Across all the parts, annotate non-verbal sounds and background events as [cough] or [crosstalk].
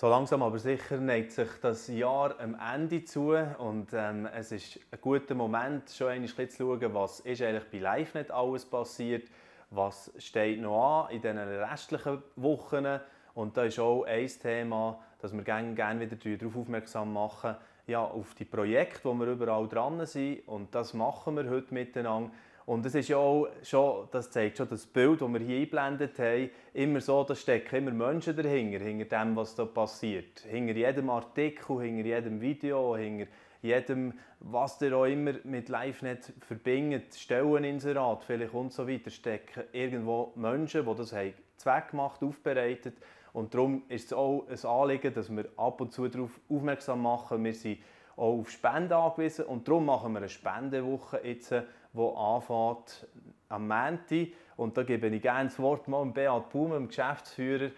So langsam aber sicher neigt sich das Jahr am Ende zu und ähm, es ist ein guter Moment, schon einmal zu schauen, was ist eigentlich bei LiveNet alles passiert, was steht noch an in den restlichen Wochen und da ist auch ein Thema, dass wir gerne, gerne wieder darauf aufmerksam machen, ja, auf die Projekte, wo wir überall dran sind und das machen wir heute miteinander und es ist ja auch schon, das zeigt schon das Bild, das wir hier eingeblendet haben, immer so, da stecken immer Menschen dahinter, hinter dem, was da passiert. Hinter jedem Artikel, hinter jedem Video, hinter jedem, was ihr auch immer mit LiveNet verbindet, Stelleninserat vielleicht und so weiter, stecken irgendwo Menschen, die das haben zweckgemacht, aufbereitet. Und darum ist es auch ein Anliegen, dass wir ab und zu darauf aufmerksam machen. Wir sind auch auf Spenden angewiesen und darum machen wir eine Spendenwoche jetzt die anfängt am Montag. Und da gebe ich gerne das Wort mal Beat Baum, dem Geschäftsführer.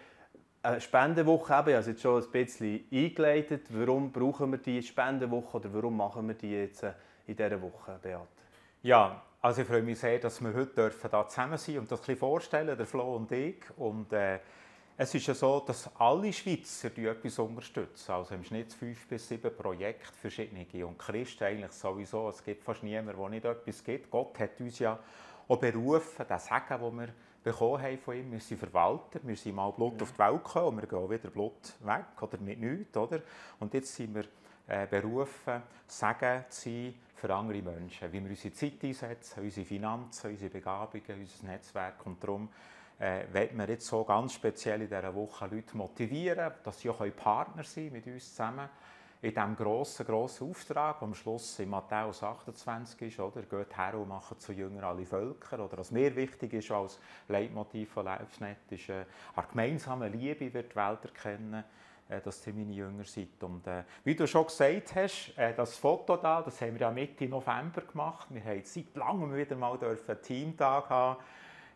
Eine Spendenwoche eben, ich habe es jetzt schon ein bisschen eingeleitet. Warum brauchen wir diese Spendenwoche oder warum machen wir die jetzt in dieser Woche, Beat? Ja, also ich freue mich sehr, dass wir heute dürfen da zusammen sein und das ein bisschen vorstellen, der Flo und ich. Und, äh, es ist ja so, dass alle Schweizer die etwas unterstützen. Also im Schnitt fünf bis sieben Projekte, verschiedene. Und Christen eigentlich sowieso. Es gibt fast niemanden, der nicht etwas gibt. Gott hat uns ja auch berufen, den Segen, den wir bekommen haben von ihm. Wir sind Verwalter, wir sind mal Blut ja. auf die Welt gekommen und wir gehen wieder Blut weg oder mit nichts. Oder? Und jetzt sind wir äh, berufen, Segen zu sein für andere Menschen. Wie wir unsere Zeit einsetzen, unsere Finanzen, unsere Begabungen, unser Netzwerk. Und darum äh, wollen wir jetzt so ganz speziell in dieser Woche Leute motivieren, dass sie auch Partner sein mit uns zusammen in diesem grossen, grossen Auftrag, der am Schluss in Matthäus 28 ist, oder? Geht her und macht zu Jünger alle Völker. Oder was mir wichtig ist als Leitmotiv von LiveNet, ist, äh, eine gemeinsame Liebe wird die Welt erkennen, äh, dass ihr meine Jünger seid. Und äh, wie du schon gesagt hast, äh, das Foto da, das haben wir ja Mitte November gemacht. Wir haben seit langem wieder mal einen Teamtag haben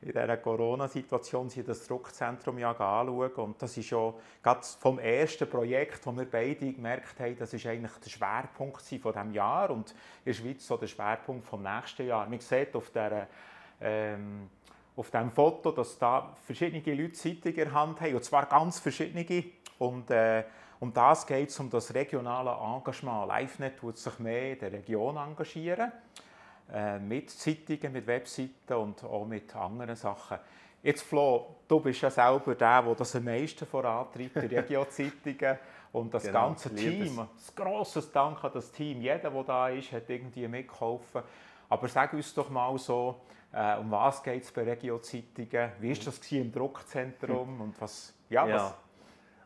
in dieser Corona-Situation sich das Druckzentrum ja anschauen. Und das ist ja vom ersten Projekt, das wir beide gemerkt haben, das ist eigentlich der Schwerpunkt von diesem Jahr und in der Schweiz so der Schwerpunkt vom nächsten Jahr. Man sieht auf dieser ähm, auf dem Foto, dass da verschiedene Leute Zeitungen in der Hand haben, und zwar ganz verschiedene. Und äh, um das geht es, um das regionale Engagement. LiveNet wird sich mehr in der Region engagieren. Äh, mit Zeitungen, mit Webseiten und auch mit anderen Sachen. Jetzt Flo, du bist ja selber der, der das am meisten vorantreibt, die Regio-Zeitungen [laughs] und das genau, ganze Team. Ein grosses Dank an das Team. Jeder, der da ist, hat irgendwie mitgeholfen. Aber sag uns doch mal so, äh, um was geht es bei Regio-Zeitungen? Wie war das im Druckzentrum? Und was, ja, ja. Was?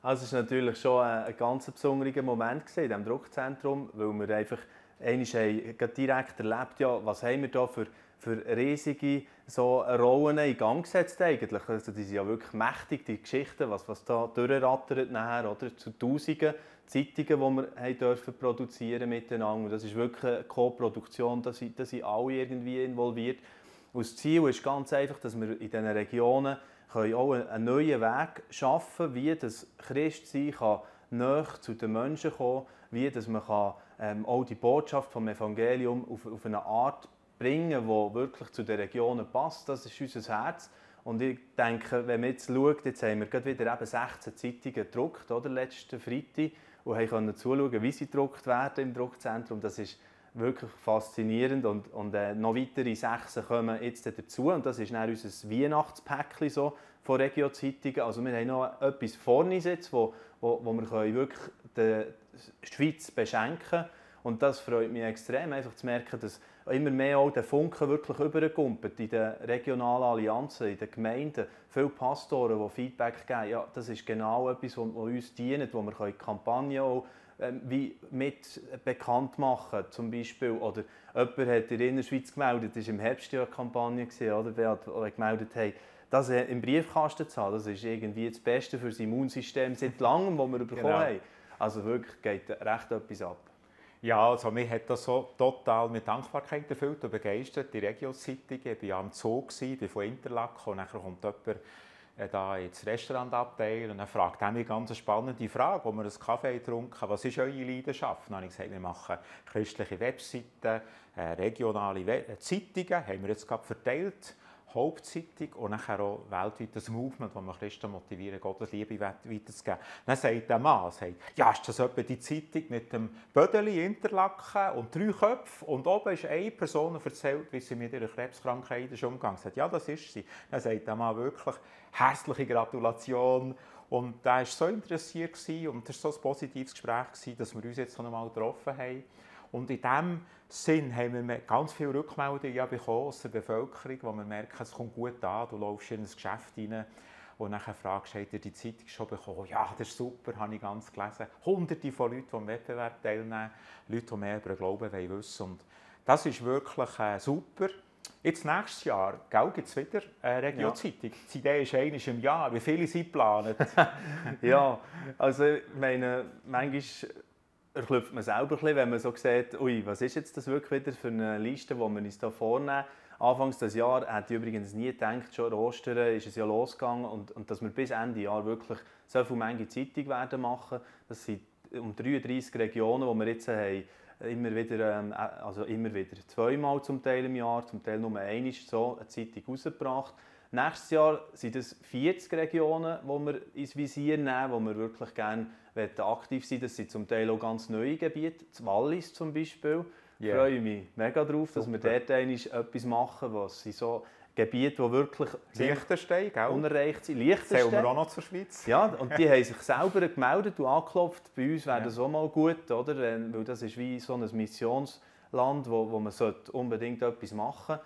Also es war natürlich schon ein, ein ganz besonderer Moment in diesem Druckzentrum, weil wir einfach Einmal haben direkt erlebt, ja, was haben wir da für, für riesige so Rollen in Gang gesetzt eigentlich. Also die sind ja wirklich mächtig, die Geschichten, was, was da durchrattert nachher, oder? Zu Tausenden Zeitungen, die wir haben dürfen produzieren miteinander. Und das ist wirklich eine Co-Produktion, da sind, da sind alle irgendwie involviert. Und das Ziel ist ganz einfach, dass wir in diesen Regionen können auch einen neuen Weg schaffen können, wie das Christsein kann näher zu den Menschen kommen wie dass man kann ähm, auch die Botschaft vom Evangelium auf, auf eine Art bringen, die wirklich zu den Regionen passt. Das ist unser Herz. Und ich denke, wenn man jetzt schaut, jetzt haben wir gerade wieder eben 16 Zeitungen gedruckt, oder, letzten Freitag, und können zuschauen, wie sie gedruckt werden im Druckzentrum. Das ist wirklich faszinierend und, und äh, noch weitere sechs kommen jetzt dazu und das ist dann unser Weihnachtspäckchen so von Regio-Zeitungen. Also wir haben noch etwas vorne jetzt, wo, wo, wo wir können wirklich die Schweiz beschenken. Und das freut mich extrem, einfach zu merken, dass immer mehr auch der Funken wirklich überkommt in den regionalen Allianzen, in den Gemeinden. Viele Pastoren, die Feedback geben, ja, das ist genau etwas, was uns dient, wo wir Kampagnen auch ähm, wie mit bekannt machen zum Beispiel. Oder jemand hat in der Innerschweiz gemeldet, das war im Herbst ja eine Kampagne, oder, die gemeldet haben, das im Briefkasten zu haben, das ist irgendwie das Beste für das Immunsystem seit langem, das wir bekommen genau. haben. Also wirklich geht recht etwas ab. Ja, also mich hat das so total mit Dankbarkeit erfüllt und begeistert. Die Regiozeitung, ich war am Zug, ich bin von Interlaken und dann kommt jemand äh, da ins Restaurantabteil und dann fragt er mich eine ganz spannende Frage, wo wir einen Kaffee getrunken was ist eure Leidenschaft? Dann habe ich gesagt, wir machen christliche Webseiten, äh, regionale We äh, Zeitungen, haben wir jetzt gerade verteilt Hauptzeitung und nachher auch weltweit das Movement, das man Christen motivieren, Gottes Liebe weiterzugeben. Dann sagt der Mann, sagt, ja, ist das etwa die Zeitung mit dem Bödeli, Interlaken und drei Köpfen und oben ist eine Person erzählt, wie sie mit ihrer Krebskrankheit ist umgegangen sagt, ja, das ist sie. Dann sagt der Mann wirklich, herzliche Gratulation und er war so interessiert und es war so ein positives Gespräch, dass wir uns jetzt noch einmal getroffen haben. Und in diesem Sinn haben wir ganz viele Rückmeldungen bekommen aus der Bevölkerung, wo wir merken, es kommt gut an, du läufst in ein Geschäft rein und dann fragst du, habt ihr die Zeitung schon bekommen? Ja, das ist super, habe ich ganz gelesen. Hunderte von Leuten, die am Wettbewerb teilnehmen, Leute, die mehr über den Glauben wissen wollen. Und das ist wirklich äh, super. Jetzt nächstes Jahr gibt es wieder eine Regionzeitung. Ja. Die Idee ist einmal im Jahr. Wie viele sind geplant? [laughs] ja, also ich meine, manchmal erklüpft man selber ein bisschen, wenn man so sieht, ui, was ist jetzt das wirklich wieder für eine Liste, die wir uns hier vornehmen. Anfangs des Jahres hätte ich übrigens nie gedacht, schon Ostern ist es ja losgegangen und, und dass wir bis Ende Jahr wirklich so viele Menge Zeitung werden machen. Das sind um 33 Regionen, die wir jetzt haben, immer wieder, ähm, also immer wieder zweimal zum Teil im Jahr, zum Teil nur einmal so eine Zeitung rausgebracht. Nächstes Jahr sind es 40 Regionen, die wir ins Visier nehmen, wo wir wirklich gerne aktiv sein Das sind zum Teil auch ganz neue Gebiete, das Wallis zum Beispiel. Yeah. Ich freue mich mega darauf, dass Super. wir dort etwas machen, was sind so Gebiete, die wirklich Liechtenstein, gell? unerreicht sind. Liechtenstein. Zählen wir auch noch zur Schweiz. Ja, und die haben sich selber gemeldet und angeklopft. Bei uns wäre ja. das auch mal gut, oder? weil das ist wie so ein Missionsland, wo, wo man unbedingt etwas machen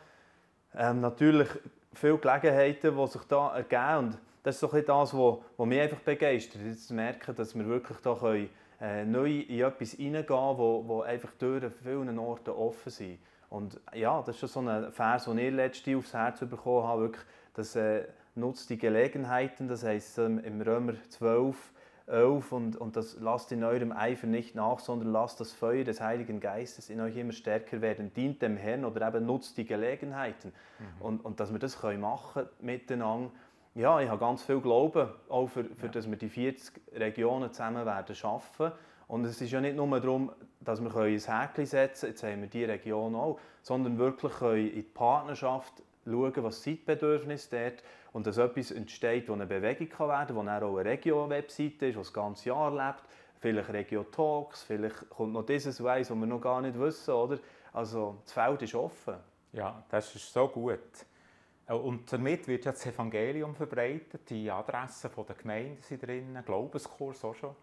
sollte. Ähm, natürlich viele Gelegenheiten, die sich da ergeben. Und das ist so das, was mich einfach begeistert, jetzt zu merken, dass wir wirklich da können, äh, neu in etwas hineingehen können, wo, wo einfach Türen an vielen Orten offen sind. Und ja, das ist schon so ein Vers, den ich letzte aufs Herz bekommen habe, wirklich, dass äh, nutzt die Gelegenheiten, das heisst ähm, im Römer 12, 11 und, und das lasst in eurem Eifer nicht nach, sondern lasst das Feuer des Heiligen Geistes in euch immer stärker werden. Dient dem Herrn oder eben nutzt die Gelegenheiten. Mhm. Und, und dass wir das können machen miteinander. Ja, ich habe ganz viel Glauben, auch für, für ja. dass wir die 40 Regionen zusammen werden schaffen. Und es ist ja nicht nur darum, dass wir ein Häkchen setzen können, jetzt haben wir diese Region auch, sondern wirklich in die Partnerschaft schauen, was Zeitbedürfnis dort und dass etwas entsteht, das eine Bewegung kann werden kann, wo auch eine Regio-Webseite ist, die das ganze Jahr lebt. Vielleicht Regio-Talks, vielleicht kommt noch dieses Weiss, was wir noch gar nicht wissen. Oder? Also das Feld ist offen. Ja, das ist so gut. Äh, und damit wird ja das Evangelium verbreitet. Die Adressen der Gemeinden sind drin, Glaubenskurs auch schon.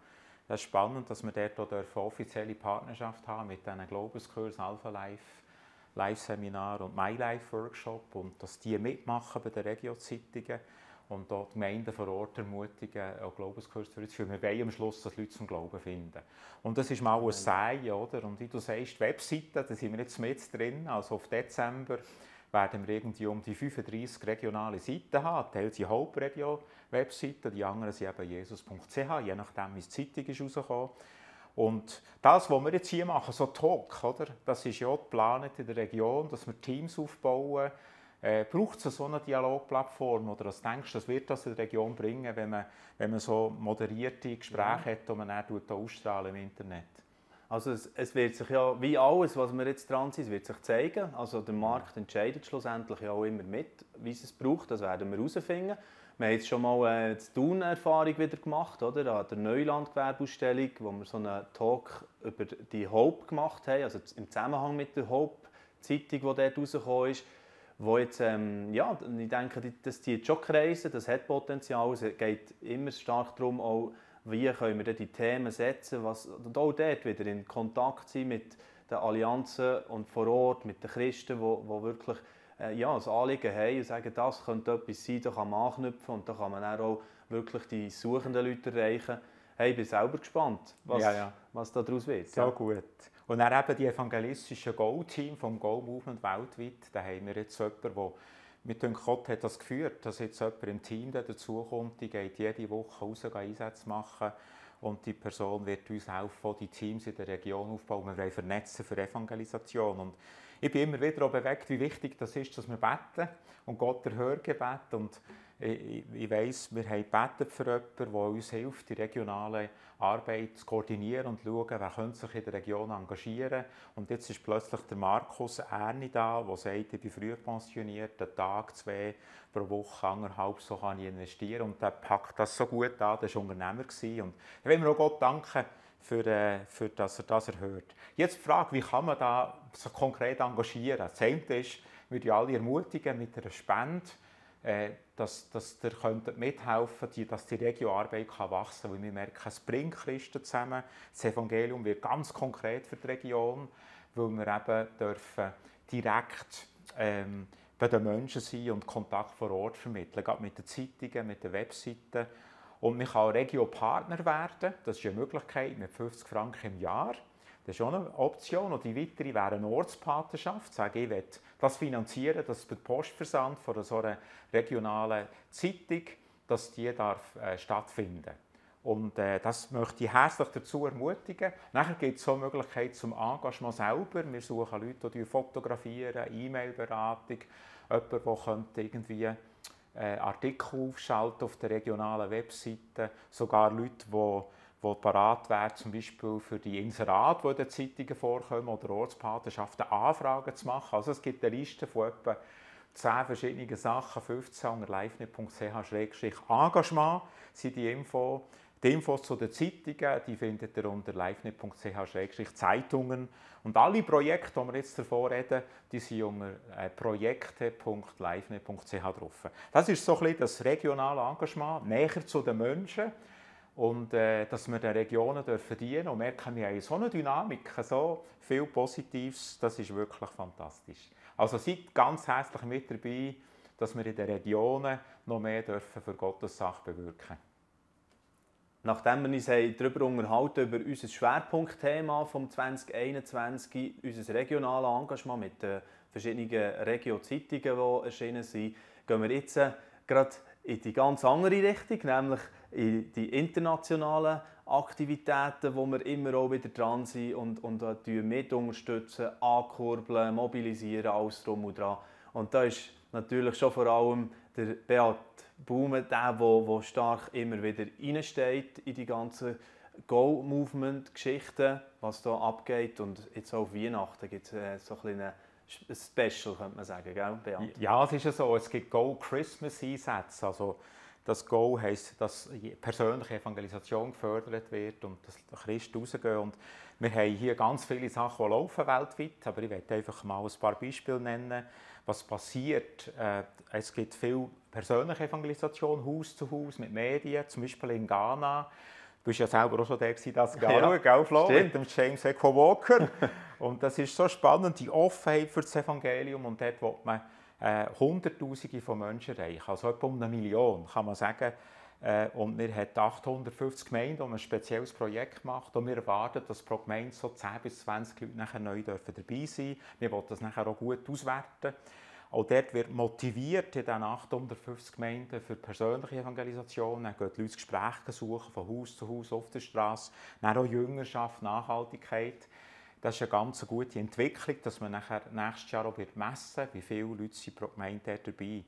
Das ist spannend, dass wir dort auch offizielle Partnerschaft haben mit diesen Glaubenskursen Alpha Life Live-Seminar und MyLife-Workshop und dass die mitmachen bei den Regio-Zeitungen und dort die Gemeinden vor Ort ermutigen, auch Glaubenskurse durchzuführen. Wir wollen am Schluss, dass Leute zum Glauben finden. Und das ist mal ein Sein, oder? Und wie du sagst, die Webseite, da sind wir jetzt mit drin, also auf Dezember werden wir irgendwie um die 35 regionale Seiten haben. Teil sind Hauptregio-Webseiten, die anderen sind eben jesus.ch, je nachdem, wie die Zeitung ist rausgekommen und das, was wir jetzt hier machen, so Talk, oder? das ist ja geplant in der Region, dass wir Teams aufbauen. Äh, braucht es so eine Dialogplattform oder was denkst du, das wird das in der Region bringen, wenn man, wenn man so moderierte Gespräche ja. hat, die man dann ausstrahlen im Internet? Also es, es, wird sich ja, wie alles, was wir jetzt dran sind, wird sich zeigen. Also der Markt entscheidet schlussendlich ja auch immer mit, wie es braucht. Das werden wir herausfinden. Wir haben jetzt schon mal eine Thun-Erfahrung wieder gemacht, oder? An der Neuland-Gewerbeausstellung, wo wir so einen Talk über die Hope gemacht haben, also im Zusammenhang mit der Hope-Zeitung, die dort rausgekommen ist, wo jetzt, ähm, ja, ich denke, das zieht schon Kreise, das hat Potenzial, es geht immer stark darum, auch, wie können wir die Themen setzen, was, und auch dort wieder in Kontakt sein mit den Allianzen und vor Ort, mit den Christen, die, wirklich äh, ja, ein Anliegen haben und sagen, das könnte etwas sein, da kann man anknüpfen und da kann man auch wirklich die suchenden Leute erreichen. Hey, ich bin selber gespannt, was, ja, ja. was daraus wird. So ja. gut. Und dann eben die evangelistischen Go-Team vom Go-Movement weltweit, da haben wir jetzt jemanden, der mit dem Gott hat das geführt, dass jetzt jemand im Team dazukommt, die geht jede Woche raus, Einsätze machen und die Person wird uns helfen, die Teams in der Region aufbauen. Wir wollen vernetzen für Evangelisation. Und ich bin immer wieder auch bewegt, wie wichtig das ist, dass wir beten und Gott erhört Gebet und ich, ich weiss, wir haben gebetet für jemanden, der uns hilft, die regionale Arbeit zu koordinieren und zu schauen, wer könnte sich in der Region engagieren Und jetzt ist plötzlich der Markus Erni da, der sagt, ich bin früh pensioniert, einen Tag, zwei pro Woche, anderthalb, so kann ich investieren. Und der packt das so gut an, der war Unternehmer. Und ich will mir auch Gott danken, für, äh, für dass er das erhört. Jetzt die Frage, wie kann man da so konkret engagieren? Das eine ist, ich alle ermutigen mit einer Spende, äh, dass, dass ihr könnt mithelfen könnt, dass die Regioarbeit wachsen kann. Weil wir merken, es bringt Christen zusammen. Das Evangelium wird ganz konkret für die Region, weil wir eben dürfen direkt ähm, bei den Menschen sein und Kontakt vor Ort vermitteln. Gerade mit den Zeitungen, mit den Webseiten. Und man kann auch Regio-Partner werden. Das ist eine Möglichkeit mit 50 Franken im Jahr. Das ist auch eine Option. Und die weitere wäre eine Ortspatenschaft. Sage ich, will das finanzieren, dass der Postversand von so einer regionalen Zeitung, dass die darf, äh, stattfinden und äh, das möchte ich herzlich dazu ermutigen. Nachher gibt es so eine Möglichkeit zum Engagement selber. Wir suchen Leute, die fotografieren, E-Mail-Beratung, jemand, der irgendwie äh, Artikel aufschalten auf der regionalen Webseite, sogar Leute, die die parat wäre, zum Beispiel für die Inserate, die in den Zeitungen vorkommen, oder Ortspatenschaften Anfragen zu machen. Also es gibt eine Liste von etwa 10 verschiedenen Sachen, 15 unter livene.ch-engagement sind die Info. Die Infos zu den Zeitungen die findet ihr unter livene.ch-zeitungen. Und alle Projekte, die wir jetzt davor reden, die sind unter äh, projekte.livene.ch drauf. Das ist so ein bisschen das regionale Engagement, näher zu den Menschen und äh, dass wir den Regionen dürfen dienen. Und merken, wir haben so eine Dynamik, so viel Positives, das ist wirklich fantastisch. Also seid ganz herzlich mit dabei, dass wir in den Regionen noch mehr dürfen für Gottes Sache bewirken. Nachdem wir uns darüber unterhalten, über unser Schwerpunktthema vom 2021, unser regionales Engagement mit den verschiedenen Regio-Zeitungen, die erschienen sind, gehen wir jetzt äh, gerade in die ganz andere Richtung, nämlich in die internationalen Aktivitäten, wo wir immer auch wieder dran sind und, und äh, mit unterstützen, ankurbeln, mobilisieren, alles drum und dran. Und da ist natürlich schon vor allem der Beat Baume der, der, stark immer wieder reinsteht in die ganzen Go-Movement-Geschichten, was da abgeht. Und jetzt auch auf Weihnachten gibt es äh, so ein, ein Special, könnte man sagen, gell, Beat? Ja, es ist ja so, es gibt Go-Christmas-Einsätze, also das Go heisst, dass persönliche Evangelisation gefördert wird und dass Christen rausgehen. Und wir haben hier ganz viele Sachen, die laufen weltweit, aber ich werde einfach mal ein paar Beispiele nennen, was passiert. Äh, es gibt viel persönliche Evangelisation, Haus zu Haus, mit Medien, zum Beispiel in Ghana. Du bist ja selber auch schon der, das ja, gell, Flo? mit dem James Echo Walker. [laughs] und das ist so spannend, die Offenheit für das Evangelium und dort will man äh, Hunderttausende von Menschen erreichen, also etwa um eine Million, kann man sagen. Äh, und wir haben 850 Gemeinden, die ein spezielles Projekt macht und wir erwarten, dass pro Gemeinde so 10 bis 20 Leute nachher neu dabei sein dürfen. Wir wollen das nachher auch gut auswerten. Auch dort wird motiviert in diesen 850 Gemeinden für persönliche Evangelisation. Dann gehen die Leute Gespräche suchen, von Haus zu Haus auf der Straße. Dann auch Jüngerschaft, Nachhaltigkeit. Das ist eine ganz gute Entwicklung, dass man nachher nächstes Jahr auch messen wird, wie viele Leute sind pro Gemeinde dabei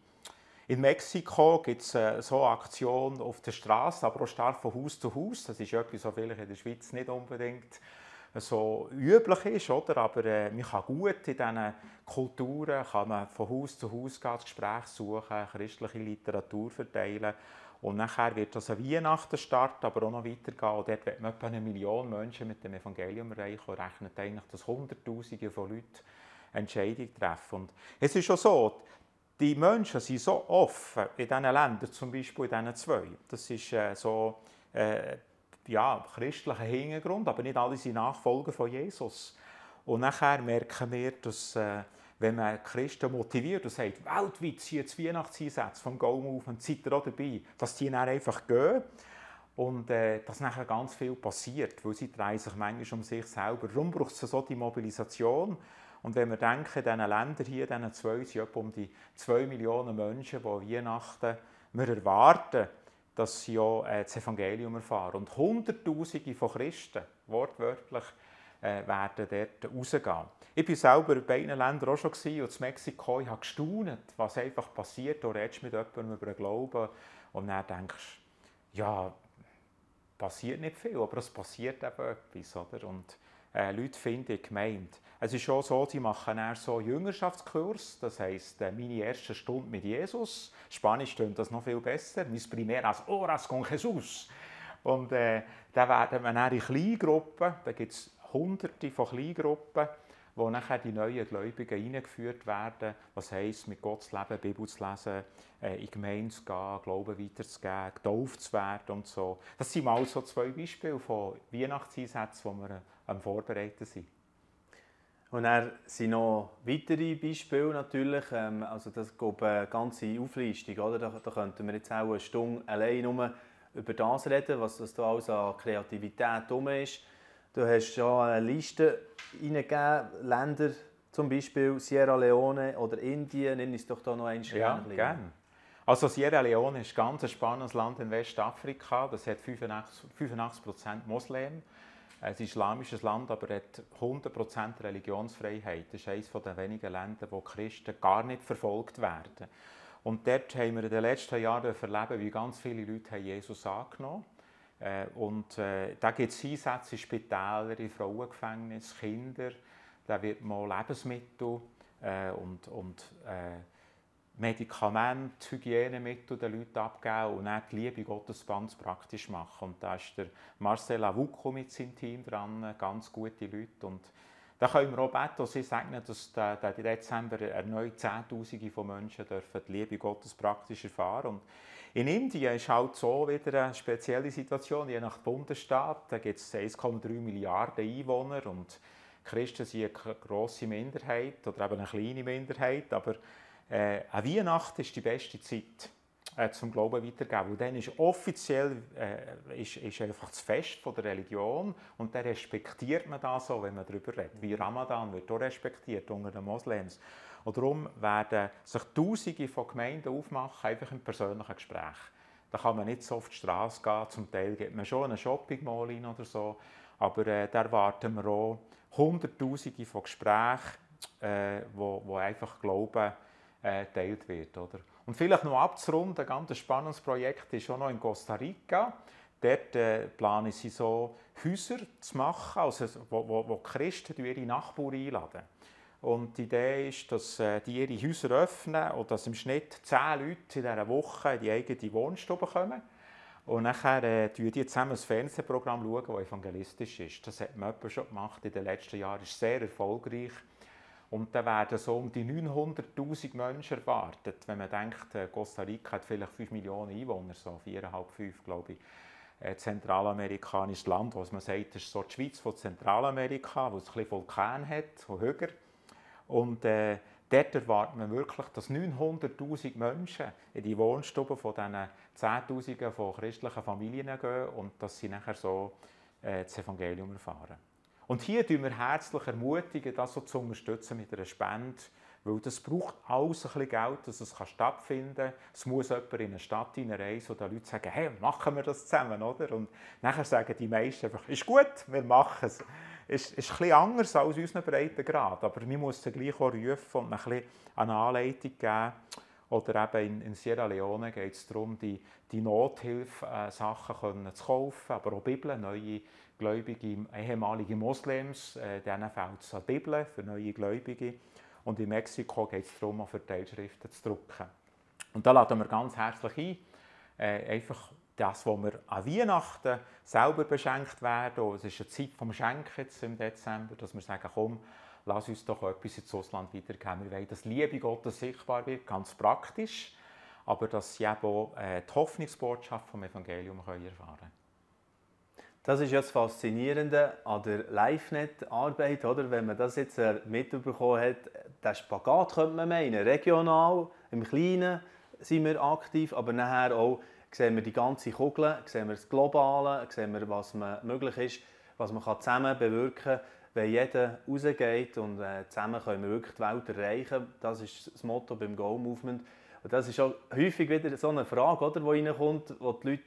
in Mexiko gibt es äh, so Aktionen auf der Straße, aber auch stark von Haus zu Haus. Das ist etwas, was vielleicht in der Schweiz nicht unbedingt so üblich ist, oder? aber äh, man kann gut in diesen Kulturen kann man von Haus zu Haus gehen, Gespräche suchen, christliche Literatur verteilen und nachher wird das ein Weihnachten starten, aber auch noch weitergehen. Und dort wird man etwa eine Million Menschen mit dem Evangelium erreichen und rechnet eigentlich, dass Hunderttausende von Leuten Entscheidungen treffen. Und es ist schon so, die Menschen sind so offen in diesen Ländern, zum Beispiel in diesen zwei. Das ist äh, so äh, ja, christlicher Hintergrund, aber nicht alle sind Nachfolger von Jesus. Und nachher merken wir, dass äh, wenn man Christen motiviert und sagt, weltweit sind jetzt Weihnachtseinsätze vom Go Movement, seid ihr auch dabei, dass die dann einfach gehen und äh, dass nachher ganz viel passiert, weil sie drehen sich manchmal um sich selber. Darum braucht es so die Mobilisation. Und wenn wir denken, diesen Ländern hier, diesen zwei, sind etwa um die zwei Millionen Menschen, die Weihnachten wir erwarten, dass sie auch äh, das Evangelium erfahren. Und Hunderttausende von Christen, wortwörtlich, äh, werden dort rausgehen. Ich war selber in beiden Ländern auch schon gewesen, und in Mexiko, ich habe gestaunt, was einfach passiert. Du redest mit jemandem über den Glauben und dann denkst ja, passiert nicht viel, aber es passiert eben etwas. Oder? Und äh, Leute finden gemeint. Es ist schon so, sie machen eher so Jüngerschaftskurs, das heisst, äh, meine erste Stunde mit Jesus. Spanisch stimmt das noch viel besser. Mis primeras horas con Jesus. Und äh, dann werden wir dann in Kleingruppen, da gibt es hunderte von Kleingruppen, wo nachher die neuen Gläubigen eingeführt werden. Was heisst, mit Gott zu leben, Bibel zu lesen, äh, in Gemeinde zu gehen, Glauben weiterzugeben, getauft zu werden und so. Das sind mal so zwei Beispiele von Weihnachtseinsätzen, die wir am Vorbereiten sind. Und dann sind noch weitere Beispiele natürlich. Ähm, also das geht eine ganze Auflistung. Oder? Da, da könnten wir jetzt auch eine Stunde allein nur über das reden, was, was da alles an Kreativität herum ist. Du hast schon eine Liste hineingegeben, Länder, zum Beispiel Sierra Leone oder Indien. Nimm es doch da noch einen Ja, gerne. Also Sierra Leone ist ein ganz spannendes Land in Westafrika. Das hat 85, 85 Moslem. Es ist ein islamisches Land, aber hat 100% Religionsfreiheit. Das ist eines der wenigen Länder, wo Christen gar nicht verfolgt werden. Und dort haben wir in den letzten Jahren erlebt, wie ganz viele Leute Jesus angenommen haben. Äh, und äh, da gibt es Einsätze in Spitälern, in Frauengefängnissen, Kinder. Da wird mal Lebensmittel äh, und, und äh, Medikamente, Hygienemittel den Leuten abgeben und dann die Liebe Gottes ganz praktisch machen. Und da ist der Marcel Avuco mit seinem Team dran, ganz gute Leute. Und da können wir auch beten und sie sagen, dass der, der Dezember erneut Zehntausende von Menschen dürfen die Liebe Gottes praktisch erfahren. Und in Indien ist halt so wieder eine spezielle Situation, je nach Bundesstaat. Da gibt es 1,3 Milliarden Einwohner und Christen sind eine grosse Minderheit oder eben eine kleine Minderheit, aber äh, an Weihnachten ist die beste Zeit äh, zum Glauben weitergeben. Und dann ist offiziell äh, ist, ist einfach das Fest von der Religion und dann respektiert man das so, wenn man darüber redet. Wie Ramadan wird auch respektiert unter den Moslems. Und darum werden sich Tausende von Gemeinden aufmachen, einfach im persönlichen Gespräch. Da kann man nicht so auf die Straße gehen, zum Teil geht man schon eine Shopping Mall rein oder so, aber äh, da erwarten wir auch Hunderttausende von Gesprächen, äh, wo, wo einfach Glauben äh, geteilt wird. Oder? Und vielleicht noch abzurunden, ein ganz spannendes Projekt ist auch noch in Costa Rica. Dort äh, planen sie so Häuser zu machen, also, wo, wo, wo Christen ihre Nachbarn einladen. Und die Idee ist, dass äh, die ihre Häuser öffnen und dass im Schnitt zehn Leute in dieser Woche in die eigene Wohnstube kommen. Und nachher äh, schauen die zusammen ein Fernsehprogramm, das evangelistisch ist. Das hat man schon gemacht in den letzten Jahren, ist sehr erfolgreich. Und da werden so um die 900'000 Menschen erwartet. Wenn man denkt, äh, Costa Rica hat vielleicht 5 Millionen Einwohner, so 4,5, 5 glaube ich. Ein zentralamerikanisches Land, was man sagt, ist so die Schweiz von Zentralamerika, wo es ein bisschen Vulkan hat, so höher. Und äh, dort erwartet man wirklich, dass 900'000 Menschen in die Wohnstuben von diesen 10'000 von christlichen Familien gehen und dass sie nachher so äh, das Evangelium erfahren. Und hier ermutigen wir herzlich, ermutigen, das so zu unterstützen mit einer Spende, weil das braucht alles ein bisschen Geld, dass es stattfinden kann. Es muss jemand in eine Stadt hineinreisen, wo die Leute sagen, hey, machen wir das zusammen, oder? Und nachher sagen die meisten einfach, ist gut, wir machen es. Es ist, ist bisschen anders als unseren Breitengrad, aber wir müssen gleich auch rufen und ein bisschen eine Anleitung geben. Oder eben in, in Sierra Leone geht es darum, die, die Nothilfe-Sachen äh, zu kaufen, aber auch Bibeln, neue Gläubige, ehemalige Moslems, äh, denen fehlt es an Bibel für neue Gläubige. Und in Mexiko geht es darum, Verteilschriften zu drucken. Und da laden wir ganz herzlich ein, äh, einfach das, was wir an Weihnachten selber beschenkt werden. Es ist eine Zeit vom Schenken jetzt im Dezember, dass wir sagen, komm, lass uns doch etwas ins Ausland weitergeben. Wir wollen, dass Liebe Gottes sichtbar wird, ganz praktisch, aber dass sie eben auch äh, die Hoffnungsbotschaft vom Evangelium erfahren können. Das ist ja das Faszinierende an der LiveNet-Arbeit, oder? Wenn man das jetzt äh, mitbekommen hat, den Spagat könnte man meinen. Regional, im Kleinen sind wir aktiv, aber nachher auch sehen wir die ganze Kugel, sehen wir das Globale, sehen wir, was möglich ist, was man zusammen bewirken kann, wenn jeder rausgeht und äh, zusammen können wir wirklich die Welt erreichen. Das ist das Motto beim Go Movement. Und das ist auch häufig wieder so eine Frage, oder, die reinkommt, wo die Leute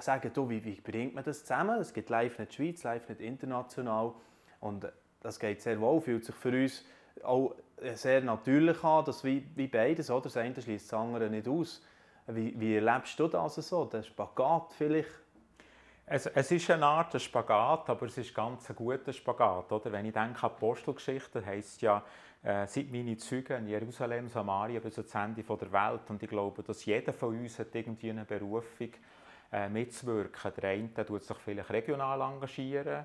sagen, du, wie, wie bringt man das zusammen? Es gibt Live nicht Schweiz, Live nicht international. Und das geht sehr wohl, fühlt sich für uns auch sehr natürlich an, dass wie, wie beides, oder? das eine schließt das andere nicht aus. Wie, wie erlebst du das so, der Spagat vielleicht? Es, es, ist eine Art Spagat, aber es ist ganz ein guter Spagat. Oder? Wenn ich denke an Apostelgeschichte, heisst ja, äh, seid meine Zeugen in Jerusalem, Samaria bis ans Ende der Welt. Und ich glaube, dass jeder von uns hat irgendwie eine Berufung äh, mitzuwirken. Der eine tut sich vielleicht regional engagieren,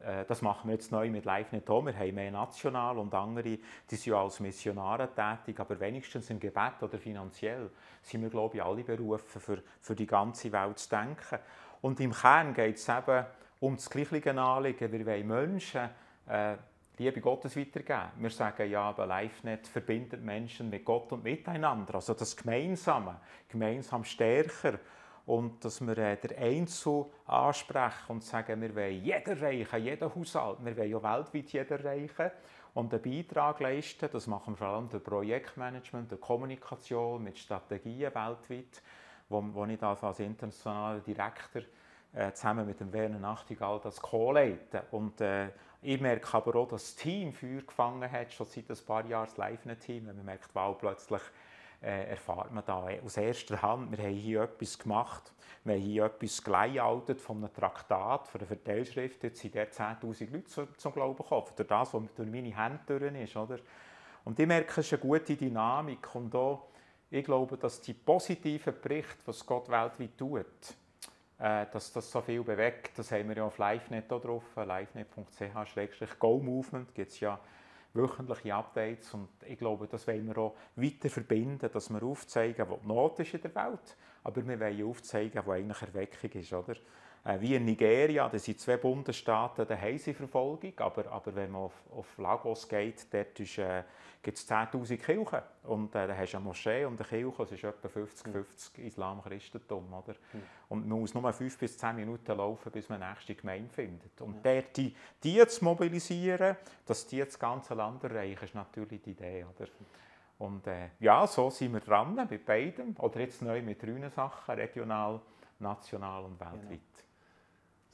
das machen wir jetzt neu mit LiveNet auch. Wir haben mehr national und andere, die sind ja als Missionare tätig, aber wenigstens im Gebet oder finanziell sind wir, glaube ich, alle berufen, für, für die ganze Welt zu denken. Und im Kern geht es eben um das gleiche Anliegen. Wir wollen Menschen äh, Liebe Gottes weitergeben. Wir sagen ja, aber LiveNet verbindet Menschen mit Gott und miteinander. Also das Gemeinsame, gemeinsam stärker und dass wir äh, den Einzel ansprechen und sagen, wir wollen jeden erreichen, jeden Haushalt, wir wollen ja weltweit jeden erreichen und einen Beitrag leisten. Das machen wir vor allem durch Projektmanagement, durch Kommunikation, mit Strategien weltweit, wo, wo ich das als internationaler Direktor äh, zusammen mit dem Werner Nachtigall das co-leite. Und äh, ich merke aber auch, dass das Team Feuer gefangen hat, schon seit ein paar Jahren das Live-Team. Man merkt, wow, plötzlich äh, erfahrt man da aus erster Hand, wir haben hier etwas gemacht, wir haben hier etwas gelayoutet von einem Traktat, von einer Verteilschrift, jetzt sind dort 10'000 Leute zum, zum Glauben gekommen, durch das, was durch meine Hände durch ist. Oder? Und ich merke, es ist eine gute Dynamik und auch, ich glaube, dass die positiven Berichte, was Gott weltweit tut, äh, dass das so viel bewegt, das haben wir ja auf LiveNet drauf, livenet.ch-go-movement, gibt es ja wöchentliche Updates und ich glaube, das wollen wir auch weiter verbinden, dass wir aufzeigen, wo die Not ist in der Welt, aber wir wollen aufzeigen, wo eigentlich Erweckung ist, oder? Äh, wie in Nigeria, das sind zwei Bundesstaaten, da haben sie Verfolgung, aber, aber wenn man auf, auf Lagos geht, dort äh, gibt es 10'000 Kirchen und äh, da hast du eine Moschee und eine Kirche, das ist etwa 50-50 Islam-Christentum, oder? Mhm. Und man muss nur 5 bis 10 Minuten laufen, bis man eine nächste Gemeinde findet. Und ja. dort die, die zu mobilisieren, dass die das ganze Land erreichen, ist natürlich die Idee, oder? Und äh, ja, so sind wir dran, mit beidem, oder jetzt neu mit drei Sachen, regional, national und weltweit. Genau.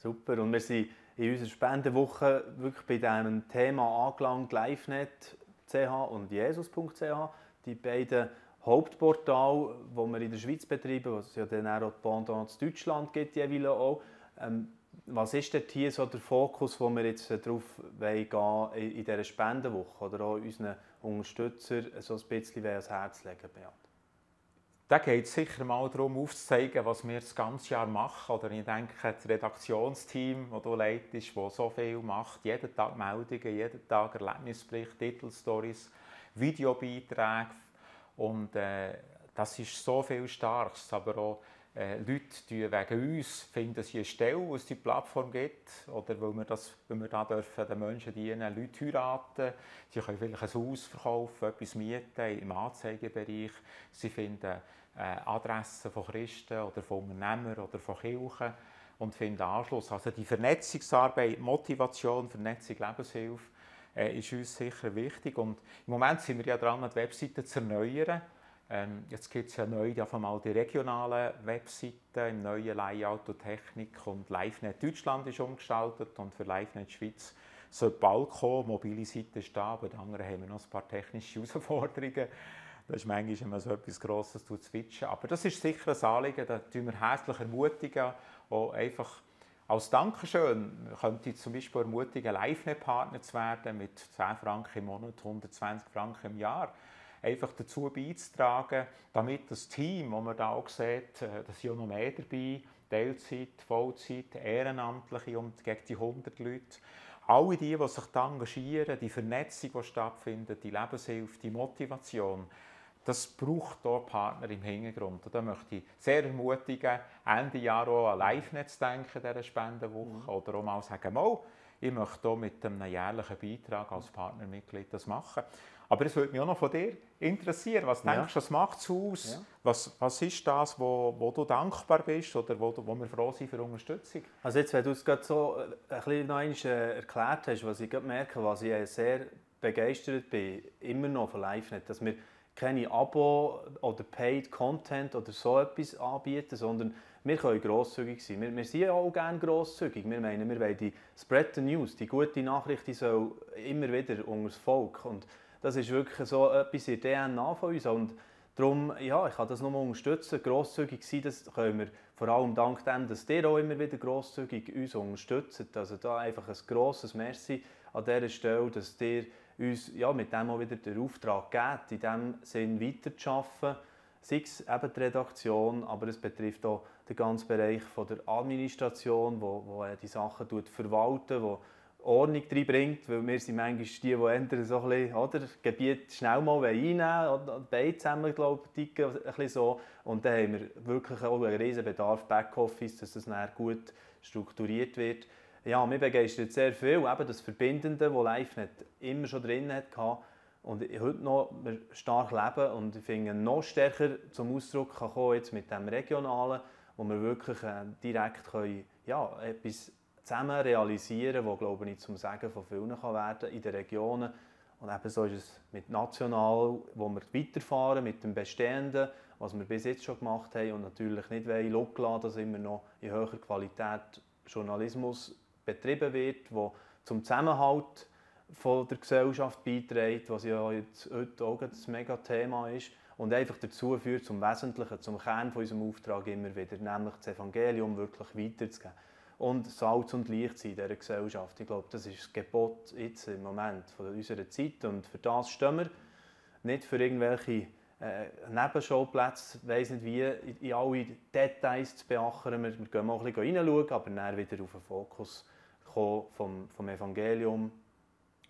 Super. Und wir sind in unserer Spendenwoche wirklich bei diesem Thema angelangt, LiveNet.ch und Jesus.ch. Die beiden Hauptportale, die wir in der Schweiz betreiben, was es ja dann auch Pendant in Deutschland gibt, jeweils auch. Ähm, was ist denn hier so der Fokus, wo wir jetzt darauf gehen in dieser Spendenwoche oder auch unseren Unterstützern so ein bisschen ans Herz legen, Beat? Da geht es sicher mal darum, aufzuzeigen, was wir das ganze Jahr machen. Oder ich denke, das Redaktionsteam, das du leitest, das so viel macht, jeden Tag Meldungen, jeden Tag Erlebnisbericht, Titelstories, Videobeiträge. Und äh, das ist so viel Starkes. Aber auch äh, Leute wegen uns finden sie eine Stelle, wo es die Plattform gibt. Oder weil wir, das, weil wir da dürfen den Menschen dienen, Leute heiraten. Sie können vielleicht ein Haus verkaufen, etwas mieten im Anzeigebereich. Sie finden äh, Adressen von Christen oder von Unternehmern oder von Kirchen und finden Anschluss. Also die Vernetzungsarbeit, Motivation, Vernetzung, Lebenshilfe äh, ist uns sicher wichtig. Und im Moment sind wir ja dran, die Webseite zu erneuern. Ähm, jetzt gibt es ja neu mal die regionalen Webseiten im neuen Layout und Technik und LiveNet Deutschland ist umgestaltet und für LiveNet Schweiz soll bald kommen. Mobile Seite ist da, aber anderen haben wir noch ein paar technische [laughs] Herausforderungen. Das ist manchmal immer so etwas Grosses zu switchen. Aber das ist sicher ein Anliegen, da tun wir herzlich ermutigen, auch einfach als Dankeschön könnte ich zum Beispiel ermutigen, LiveNet-Partner zu werden mit 10 Franken im Monat, 120 Franken im Jahr. Einfach dazu beizutragen, damit das Team, das man da auch sieht, äh, da sind ja noch mehr dabei, Teilzeit, Vollzeit, Ehrenamtliche und gegen die 100 Leute, alle die, die sich da engagieren, die Vernetzung, die stattfindet, die Lebenshilfe, die Motivation, das braucht hier Partner im Hintergrund. Und da möchte ich sehr ermutigen, Ende Jahr auch an LiveNet zu denken, dieser Spendenwoche. Mhm. Oder auch mal sagen, mal, ich möchte hier mit einem jährlichen Beitrag als Partnermitglied das machen. Aber es würde mich auch noch von dir interessieren. Was denkst du, was macht es aus? Ja. Was, was ist das, wo, wo du dankbar bist oder wo, wo wir froh sind für Unterstützung? Also jetzt, wenn du es gerade so äh, ein bisschen noch einmal äh, erklärt hast, was ich gerade merke, was ich sehr begeistert bin, immer noch von LiveNet, dass wir keine Abo oder Paid Content oder so etwas anbieten, sondern wir können grosszügig sein. Wir, wir sind auch gerne grosszügig. Wir meinen, wir wollen die Spread the News, die gute Nachricht, die soll immer wieder unter das Volk. Und das ist wirklich so etwas in der DNA von uns. Und darum, ja, ich kann das nur unterstützen. Grosszügig sein, das können wir vor allem dank dem, dass ihr auch immer wieder grosszügig uns unterstützt. Also da einfach ein grosses Merci an dieser Stelle, dass ihr uns ja, mit dem auch wieder den Auftrag gebt, in diesem Sinn weiterzuarbeiten. Sei es eben die Redaktion, aber es betrifft auch den ganzen Bereich von der Administration, wo, wo die Sachen verwalten, wo Ordnung reinbringt, weil wir sind manchmal die, die ändern so ein bisschen, oder, Gebiet schnell mal einnehmen wollen, beide zusammen, glaube ich, ein bisschen so. Und dann haben wir wirklich auch einen riesen Bedarf Backoffice, dass das dann gut strukturiert wird. Ja, mich begeistert sehr viel, eben das Verbindende, das LiveNet immer schon drin hatte und heute noch stark leben und ich finde, noch stärker zum Ausdruck kann kommen jetzt mit dem Regionalen, wo wir wirklich äh, direkt können, ja, etwas zusammen realisieren, was glaube ich zum Sagen von vielen kann werden in den Regionen. Und ebenso ist es mit national, wo wir weiterfahren mit dem Bestehenden, was wir bis jetzt schon gemacht haben und natürlich nicht wollen, lassen, dass immer noch in höherer Qualität Journalismus betrieben wird, wo zum Zusammenhalt von der Gesellschaft beiträgt, was ja jetzt heute auch ein mega Thema ist und einfach dazu führt zum Wesentlichen, zum Kern von unserem Auftrag immer wieder, nämlich das Evangelium wirklich weiterzugeben und Salz und Licht sein in dieser Gesellschaft. Ich glaube, das ist das Gebot jetzt im Moment von unserer Zeit und für das stehen wir. Nicht für irgendwelche äh, Nebenschauplätze, weiss nicht wie, in, in alle Details zu beachten. Wir, wir gehen mal ein bisschen reinschauen, aber dann wieder auf den Fokus kommen vom, vom Evangelium.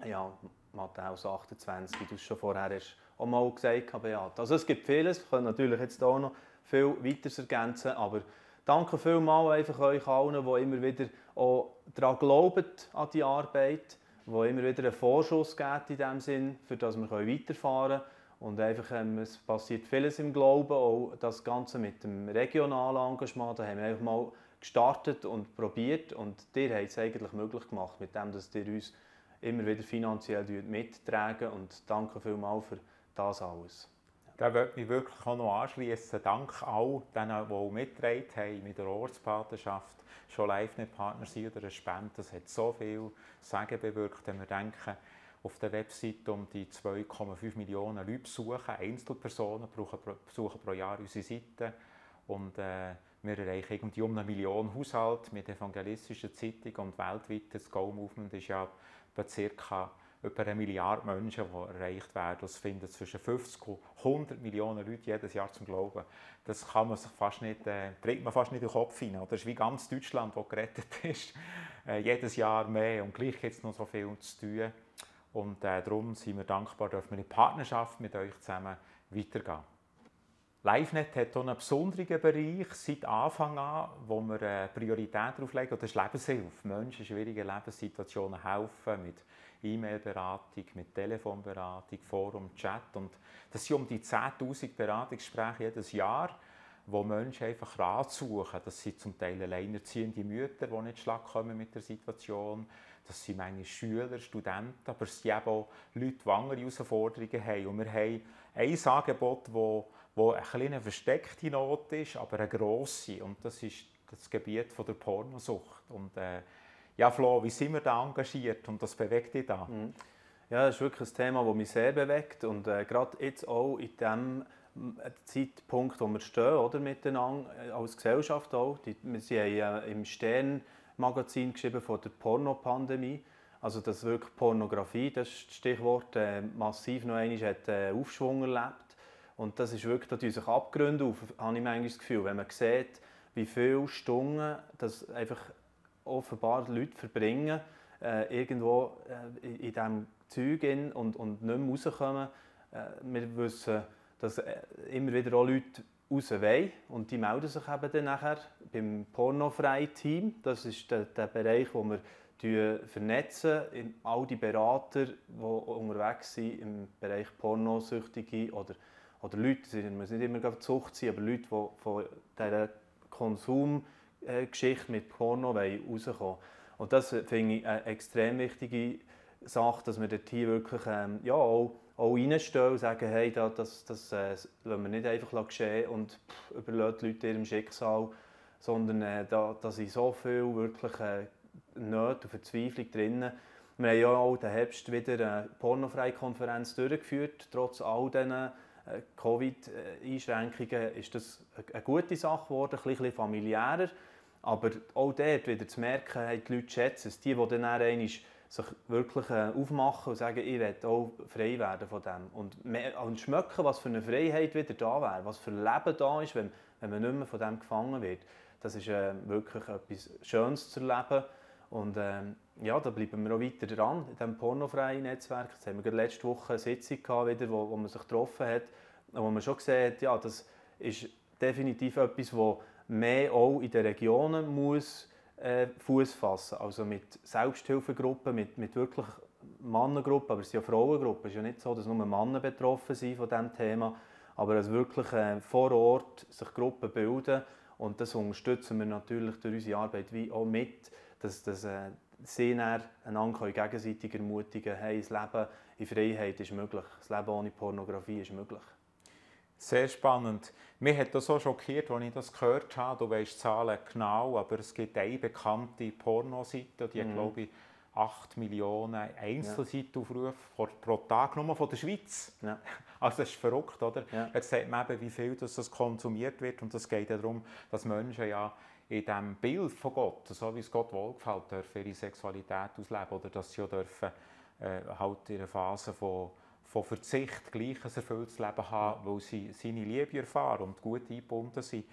Ja, Matthäus 28, wie du es schon vorher hast auch mal gesagt hast, Beat. Also es gibt vieles, wir können natürlich jetzt auch noch viel weiter ergänzen, aber danke vielmals einfach euch allen, die immer wieder auch daran glauben, an die Arbeit, die immer wieder einen Vorschuss geben in dem Sinn, für das wir weiterfahren können. Und einfach, ähm, es passiert vieles im Glauben, auch das Ganze mit dem regionalen Engagement, da haben wir einfach mal gestartet und probiert und ihr habt es eigentlich möglich gemacht, mit dem, dass ihr uns immer wieder finanziell mittragen und danke vielmals für das alles. Da würde mich wirklich auch noch anschließen. Dank all denen, die mitgetragen haben mit der Ortspatenschaft, schon Live-Partner sind oder eine Spende. Das hat so viel Sagen bewirkt, wenn wir denken, auf der Webseite um die 2,5 Millionen Leute besuchen, Einzelpersonen besuchen pro Jahr unsere Seite und äh, wir erreichen irgendwie um eine Million Haushalte mit evangelistischen Zeitungen und weltweit das Go-Movement ist ja ca über eine Milliarde Menschen, die erreicht werden. Das finden zwischen 50 und 100 Millionen Leute jedes Jahr zum Glauben. Das kann man sich fast nicht, äh, trägt man fast nicht in den Kopf hinein. Das ist wie ganz Deutschland, das gerettet [laughs] ist. Äh, jedes Jahr mehr und gleich gibt es noch so viel zu tun. Und äh, darum sind wir dankbar, dass wir in Partnerschaft mit euch zusammen weitergehen. LiveNet hat einen besonderen Bereich seit Anfang an, wo wir äh, Priorität darauf legen, das ist Lebenshilfe. Menschen in schwierigen Lebenssituationen helfen mit E-Mail-Beratung, mit Telefonberatung, Forum, Chat. Und das sind um die 10.000 Beratungsgespräche jedes Jahr, wo Menschen einfach Rat suchen. Das sind zum Teil alleinerziehende Mütter, die nicht schlag kommen mit der Situation. Das sind manchmal Schüler, Studenten, aber es sind eben auch Leute, die andere Herausforderungen haben. Und wir haben ein Angebot, wo, wo eine kleine versteckte Not ist, aber eine grosse. Und das ist das Gebiet von der Pornosucht. Und, äh, ja, Flo, wie sind wir da engagiert und das bewegt dich da? Mhm. Ja, das ist wirklich ein Thema, das mich sehr bewegt und äh, gerade jetzt auch in dem äh, Zeitpunkt, wo wir stehen, oder, miteinander, äh, als Gesellschaft auch. Die, wir haben äh, im Stern-Magazin geschrieben von der Pornopandemie. Also, dass wirklich Pornografie, das Stichwort, äh, massiv noch einmal hat, äh, Aufschwung erlebt. Und das ist wirklich, da sich Abgründe auf, habe ich manchmal das Gefühl, wenn man sieht, wie viele Stunden das einfach offenbar Leute verbringen, äh, irgendwo äh, in, diesem Zeug in und, und nicht mehr rauskommen. Äh, wir wissen, dass äh, immer wieder auch Leute raus wollen und die melden sich eben dann nachher beim pornofreien Team. Das ist der, der Bereich, wo wir vernetzen, all die Berater, die unterwegs sind im Bereich Pornosüchtige oder, oder Leute, es muss nicht immer Zucht sein, aber Leute, die von dieser Konsum Geschichte mit Porno rauskommen Und das finde ich eine extrem wichtige Sache, dass wir dort hier wirklich ähm, ja, auch auch reinstehen und sagen, hey, das, das, das äh, lassen wir nicht einfach geschehen und pff, überlassen die Leute ihrem Schicksal, sondern äh, da, da sind so viele wirklich äh, Nöte und Verzweiflung drin. Wir haben ja auch den Herbst wieder eine pornofreie Konferenz durchgeführt, trotz all diesen äh, Covid-Einschränkungen ist das eine gute Sache geworden, ein bisschen familiärer. Aber auch dort wieder zu merken, hey, die Leute schätzen es. Die, die dann einmal sich wirklich äh, aufmachen und sagen, ich will auch frei werden von dem. Und, und schmecken, was für eine Freiheit wieder da wäre, was für ein Leben da ist, wenn, wenn man nicht mehr von dem gefangen wird. Das ist äh, wirklich etwas Schönes zu erleben. Und äh, ja, da bleiben wir auch weiter dran, in diesem pornofreien Netzwerk. Jetzt haben wir letzte Woche eine Sitzung gehabt, wieder, wo, wo man sich getroffen hat, wo man schon gesehen hat, ja, das ist definitiv etwas, das mehr auch in den Regionen muss äh, Fuß fassen. Also mit Selbsthilfegruppen, mit, mit wirklich Mannengruppen, aber es sind ja Frauengruppen. Es ist ja nicht so, dass nur Männer betroffen sind von diesem Thema, aber dass wirklich äh, vor Ort sich Gruppen bilden und das unterstützen wir natürlich durch unsere Arbeit wie auch mit, dass, dass äh, sie einander gegenseitig ermutigen können, hey, das Leben in Freiheit ist möglich, das Leben ohne Pornografie ist möglich. Sehr spannend. Mich hat das so schockiert, als ich das gehört habe. Du weißt die Zahlen genau, aber es gibt eine bekannte Pornoseite, die mhm. glaube ich 8 Millionen Einzelseitenaufrufe ja. pro Tag, nur von der Schweiz. Ja. [laughs] Also das ist verrückt, oder? Ja. Jetzt sieht man eben, wie viel das konsumiert wird und es geht ja darum, dass Menschen ja in diesem Bild von Gott, so wie es Gott wohlgefällt, dürfen ihre Sexualität ausleben oder dass sie ja dürfen, äh, halt in einer Phase von von Verzicht gleich ein erfülltes Leben haben, weil sie seine Liebe erfahren und gut eingebunden sind.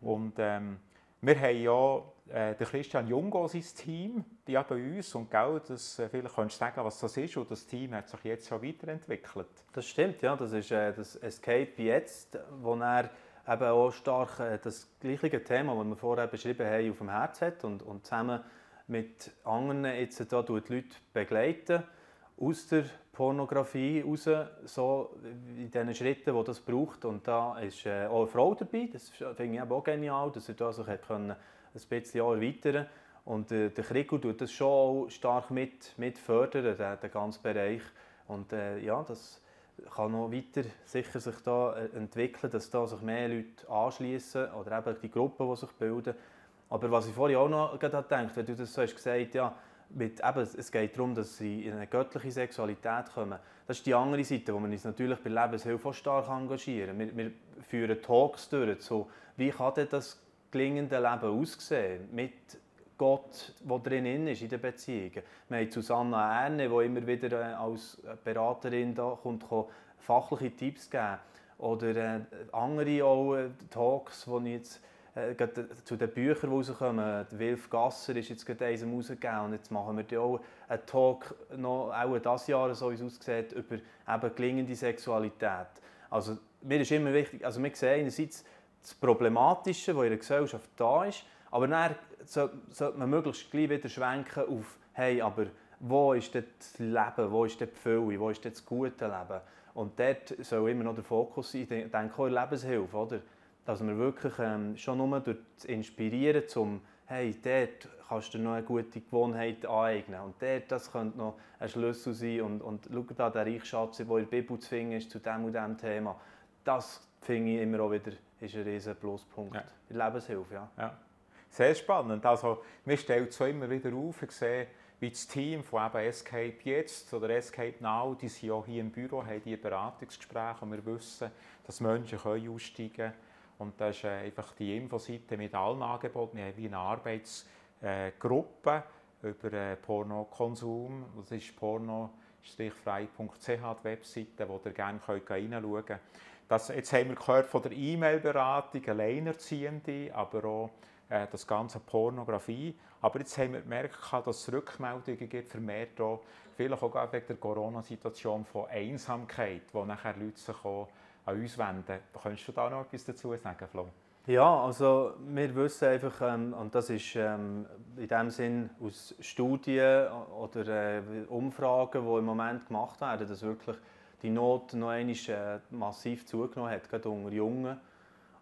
Und ähm, wir haben ja äh, den Christian Jungo, sein Team, die ja bei uns und gell, das, äh, vielleicht kannst du sagen, was das ist und das Team hat sich jetzt schon weiterentwickelt. Das stimmt, ja, das ist äh, das Escape jetzt, wo er eben auch stark äh, das gleiche Thema, das wir vorher beschrieben haben, auf dem Herz hat und, und zusammen mit anderen jetzt da die Leute begleiten aus der Pornografie raus, so in den Schritten, die das braucht. Und da ist äh, auch eine Frau dabei, das finde ich auch genial, dass er da sich hat ein bisschen erweitern Und äh, der Krigo tut das schon auch stark mit, mit fördern, den, den ganzen Bereich. Und äh, ja, das kann noch weiter sicher sich da äh, entwickeln, dass da sich mehr Leute anschließen oder eben die Gruppen, die sich bilden. Aber was ich vorhin auch noch gedacht habe, wenn du das so hast gesagt, ja, mit, eben, es geht darum, dass sie in eine göttliche Sexualität kommen. Das ist die andere Seite, wo wir uns natürlich bei Lebenshilfe stark engagieren. Wir, wir führen Talks durch, so, wie kann denn das gelingende Leben aussehen mit Gott, der drin ist in den Beziehungen. Wir haben Susanna Erne, die immer wieder äh, als Beraterin da kommt, fachliche Tipps geben. Oder äh, andere auch, äh, Talks, die ich jetzt äh, zu den Büchern, die rauskommen. Wilf Gasser ist jetzt gerade eins rausgegeben und jetzt machen wir auch einen Talk, noch, auch dieses Jahr, so wie es aussieht, über eben gelingende Sexualität. Also mir ist immer wichtig, also wir sehen einerseits das Problematische, das in der Gesellschaft da ist, aber dann sollte man möglichst gleich wieder schwenken auf, hey, aber wo ist das Leben, wo ist die Fülle, wo ist das gute Leben? Und dort soll immer noch der Fokus sein, ich denke auch Lebenshilfe, oder? Dass wir wirklich ähm, schon nur durch das Inspirieren zum hey, dort kannst du noch eine gute Gewohnheit aneignen und dort, das könnte noch ein Schlüssel sein und, und schau da, der Reichschatz, der in der Bibel zu finden ist zu diesem und diesem Thema, das finde ich immer auch wieder ist ein riesen Pluspunkt ja. in Lebenshilfe. Ja. ja. Sehr spannend. Also, wir stellen so immer wieder auf, ich sehe, wie das Team von eben Escape jetzt oder Escape Now, die sind auch hier im Büro, haben die Beratungsgespräche und wir wissen, dass Menschen können aussteigen können und das ist äh, einfach die Infoseite mit allen Angeboten. Wir haben wie eine Arbeitsgruppe über äh, Pornokonsum. Das ist porno-frei.ch, die Webseite, wo ihr gerne reinschauen könnt. Das, jetzt haben wir gehört von der E-Mail-Beratung, Alleinerziehende, aber auch äh, das ganze Pornografie. Aber jetzt haben wir gemerkt, dass es Rückmeldungen gibt, vermehrt auch, vielleicht auch wegen der Corona-Situation von Einsamkeit, wo nachher Leute auch an uns wenden. Könntest du da noch etwas dazu sagen, Flo? Ja, also wir wissen einfach, ähm, und das ist ähm, in dem Sinn aus Studien oder äh, Umfragen, die im Moment gemacht werden, dass wirklich die Not noch einmal äh, massiv zugenommen hat, gerade unter Jungen.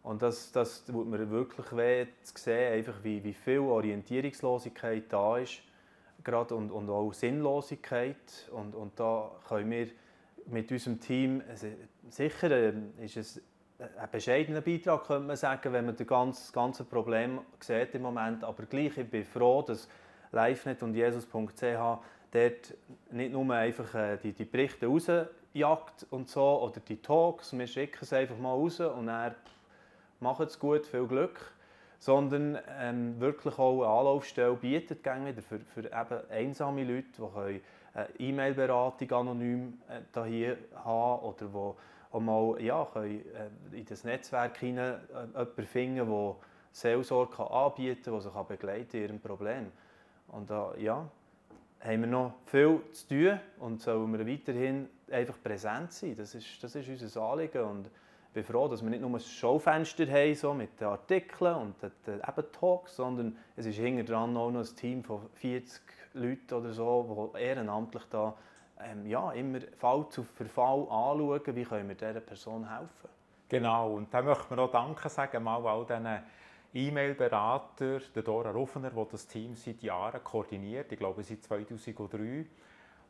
Und das, das tut mir wirklich weh zu sehen, einfach wie, wie viel Orientierungslosigkeit da ist gerade und, und auch Sinnlosigkeit. Und, und da können wir mit unserem Team, sicher äh, ist es ein bescheidener Beitrag, könnte man sagen, wenn man das ganze, ganze Problem sieht im Moment. Aber gleich, ich bin froh, dass LiveNet und Jesus.ch dort nicht nur einfach äh, die, die Berichte rausjagt und so, oder die Talks, wir schicken es einfach mal raus und er macht es gut, viel Glück, sondern ähm, wirklich auch eine Anlaufstelle bietet wieder für, für eben einsame Leute, die eine E-Mail-Beratung anonym äh, hier haben oder die auch mal ja, äh, in das Netzwerk hinein äh, jemanden finden, der Seelsorge anbieten kann, der sich begleiten in ihrem Problem. Und da ja, haben wir noch viel zu tun und sollen wir weiterhin einfach präsent sein. Das ist, das ist unser Anliegen. Und ich bin froh, dass wir nicht nur ein Schaufenster haben so mit den Artikeln und den, Talks, sondern es ist hinter dran auch noch ein Team von 40 Leuten oder so, die ehrenamtlich da ähm, ja, immer Fall zu Fall anschauen, wie können wir dieser Person helfen. Genau, und da möchten wir auch Danke sagen mal all diesen E-Mail-Berater, der Dora Ruffener, der das Team seit Jahren koordiniert, ich glaube seit 2003.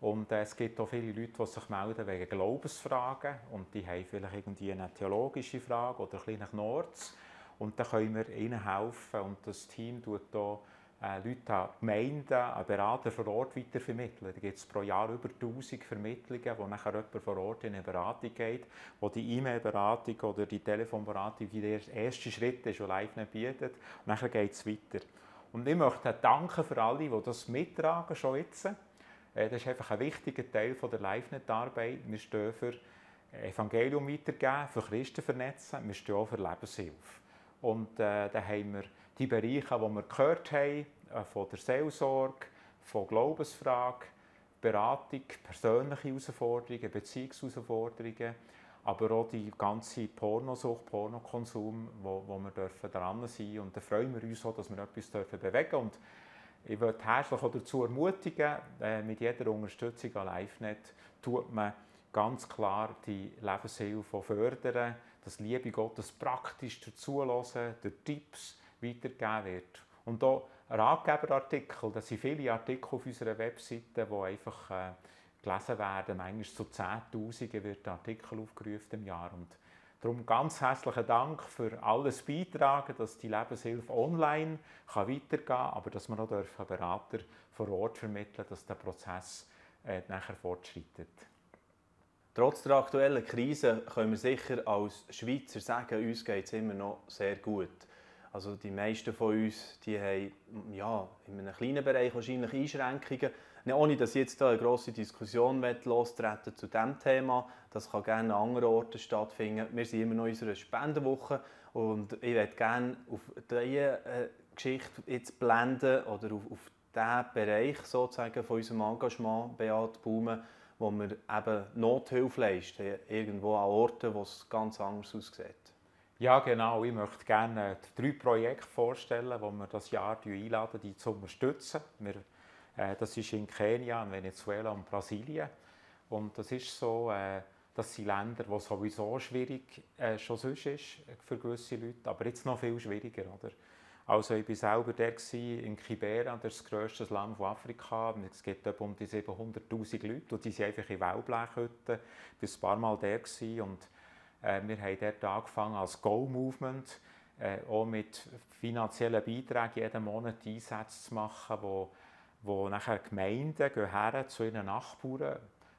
Und äh, es gibt auch viele Leute, die sich melden wegen Glaubensfragen und die haben vielleicht irgendwie eine theologische Frage oder ein nach Nords. Und da können wir ihnen helfen und das Team tut hier äh, Leute an Gemeinden, an Berater vor Ort weitervermitteln. Da gibt es pro Jahr über 1000 Vermittlungen, wo nachher jemand vor Ort in eine Beratung geht, wo die E-Mail-Beratung oder die Telefonberatung der erste Schritt ist, den Live bietet. Und nachher geht es weiter. Und ich möchte danken für alle, die das mittragen schon jetzt. Äh, das ist einfach ein wichtiger Teil der LiveNet-Arbeit. Wir stehen für Evangelium weitergeben, für Christen vernetzen, wir stehen auch für Lebenshilfe. Und äh, da haben wir die Bereiche, die wir gehört haben, äh, von der Seelsorge, von Glaubensfragen, Beratung, persönliche Herausforderungen, Beziehungsherausforderungen, aber auch die ganze Pornosucht, Pornokonsum, wo, wo wir dürfen dran sein dürfen. Und da freuen wir uns auch, dass wir etwas dürfen bewegen dürfen. Und ich würde herzlich auch dazu ermutigen, äh, mit jeder Unterstützung an LiveNet tut man ganz klar die Lebenshilfe fördern, dass Liebe Gottes praktisch dazulassen, durch Tipps, weitergegeben wird. Und hier Ratgeberartikel, das sind viele Artikel auf unserer Webseite, die einfach äh, gelesen werden. Manchmal zu Zehntausenden wird Artikel aufgerufen im Jahr. Und darum ganz herzlichen Dank für alles Beitragen, dass die Lebenshilfe online kann weitergehen kann, aber dass wir auch Berater vor Ort vermitteln dass der Prozess äh, nachher fortschreitet. Trotz der aktuellen Krise können wir sicher als Schweizer sagen, uns geht es immer noch sehr gut. Also die meisten von uns die haben ja, in einem kleinen Bereich wahrscheinlich Einschränkungen. Nicht, ohne dass ich jetzt da eine grosse Diskussion lostreten zu diesem Thema. Das kann gerne an anderen Orten stattfinden. Wir sind immer noch in unserer Spendenwoche und ich möchte gerne auf diese äh, Geschichte jetzt blenden oder auf, auf diesen Bereich sozusagen von unserem Engagement Beat Baume, wo wir eben Nothilfe leisten, irgendwo an Orten, wo es ganz anders aussieht. Ja, genau. Ich möchte gerne drei Projekte vorstellen, wo wir das Jahr einladen, die zu unterstützen. Wir, äh, das ist in Kenia, in Venezuela und Brasilien. Und das ist so, äh, das sind Länder, wo sowieso schwierig äh, schon sonst ist für gewisse Leute, aber jetzt noch viel schwieriger, oder? Also ich war selber der in Kibera, das grösste Land von Afrika. Es gibt etwa um die 700'000 Leute und die sind einfach in Wellblechhütten. Ich war ein paar Mal der und äh, wir haben dort angefangen als Go-Movement, äh, auch mit finanziellen Beiträgen jeden Monat Einsätze zu machen, wo, wo nachher Gemeinden gehen zu ihren Nachbarn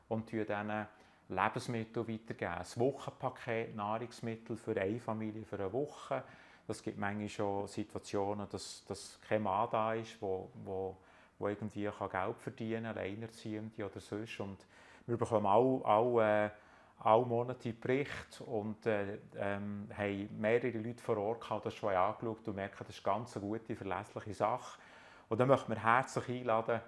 und ihnen Lebensmittel weitergeben. Ein Wochenpaket Nahrungsmittel für eine Familie für eine Woche. Das gibt manchmal schon Situationen, dass, dass kein Mann da ist, wo, wo, wo irgendwie Geld verdienen kann, Alleinerziehende oder sonst. Und wir bekommen auch, auch äh, alle Monate Bericht und äh, ähm, haben mehrere Leute vor Ort gehabt, das schon angeschaut und merken, das ist ganz eine gute, verlässliche Sache. Und dann möchten wir herzlich einladen,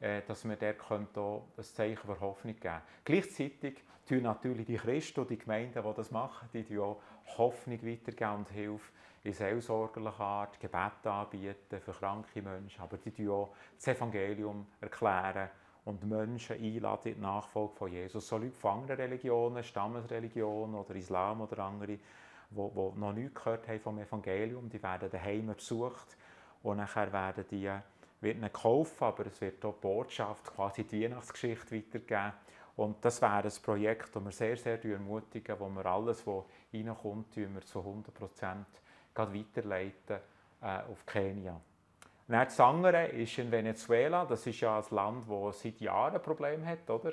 äh, dass wir auch ein Zeichen für Hoffnung geben können. Gleichzeitig tun natürlich die Christen und die Gemeinden, die das machen, die auch Hoffnung weitergeben und Hilfe in seelsorgerlicher Art, Gebet anbieten für kranke Menschen, aber die tun auch das Evangelium erklären und Menschen einladen in die Nachfolge von Jesus. So Leute von anderen Religionen, Stammesreligionen oder Islam oder andere, die, die noch nichts gehört haben vom Evangelium, die werden daheim besucht und nachher werden die, wird ihnen geholfen, aber es wird auch die Botschaft, quasi die Weihnachtsgeschichte weitergegeben Und das wäre ein Projekt, das wir sehr, sehr ermutigen, wo wir alles, was reinkommt, wir zu 100 Prozent weiterleiten äh, auf Kenia. Und das andere ist in Venezuela. Das ist ja ein Land, das seit Jahren Probleme hat, oder?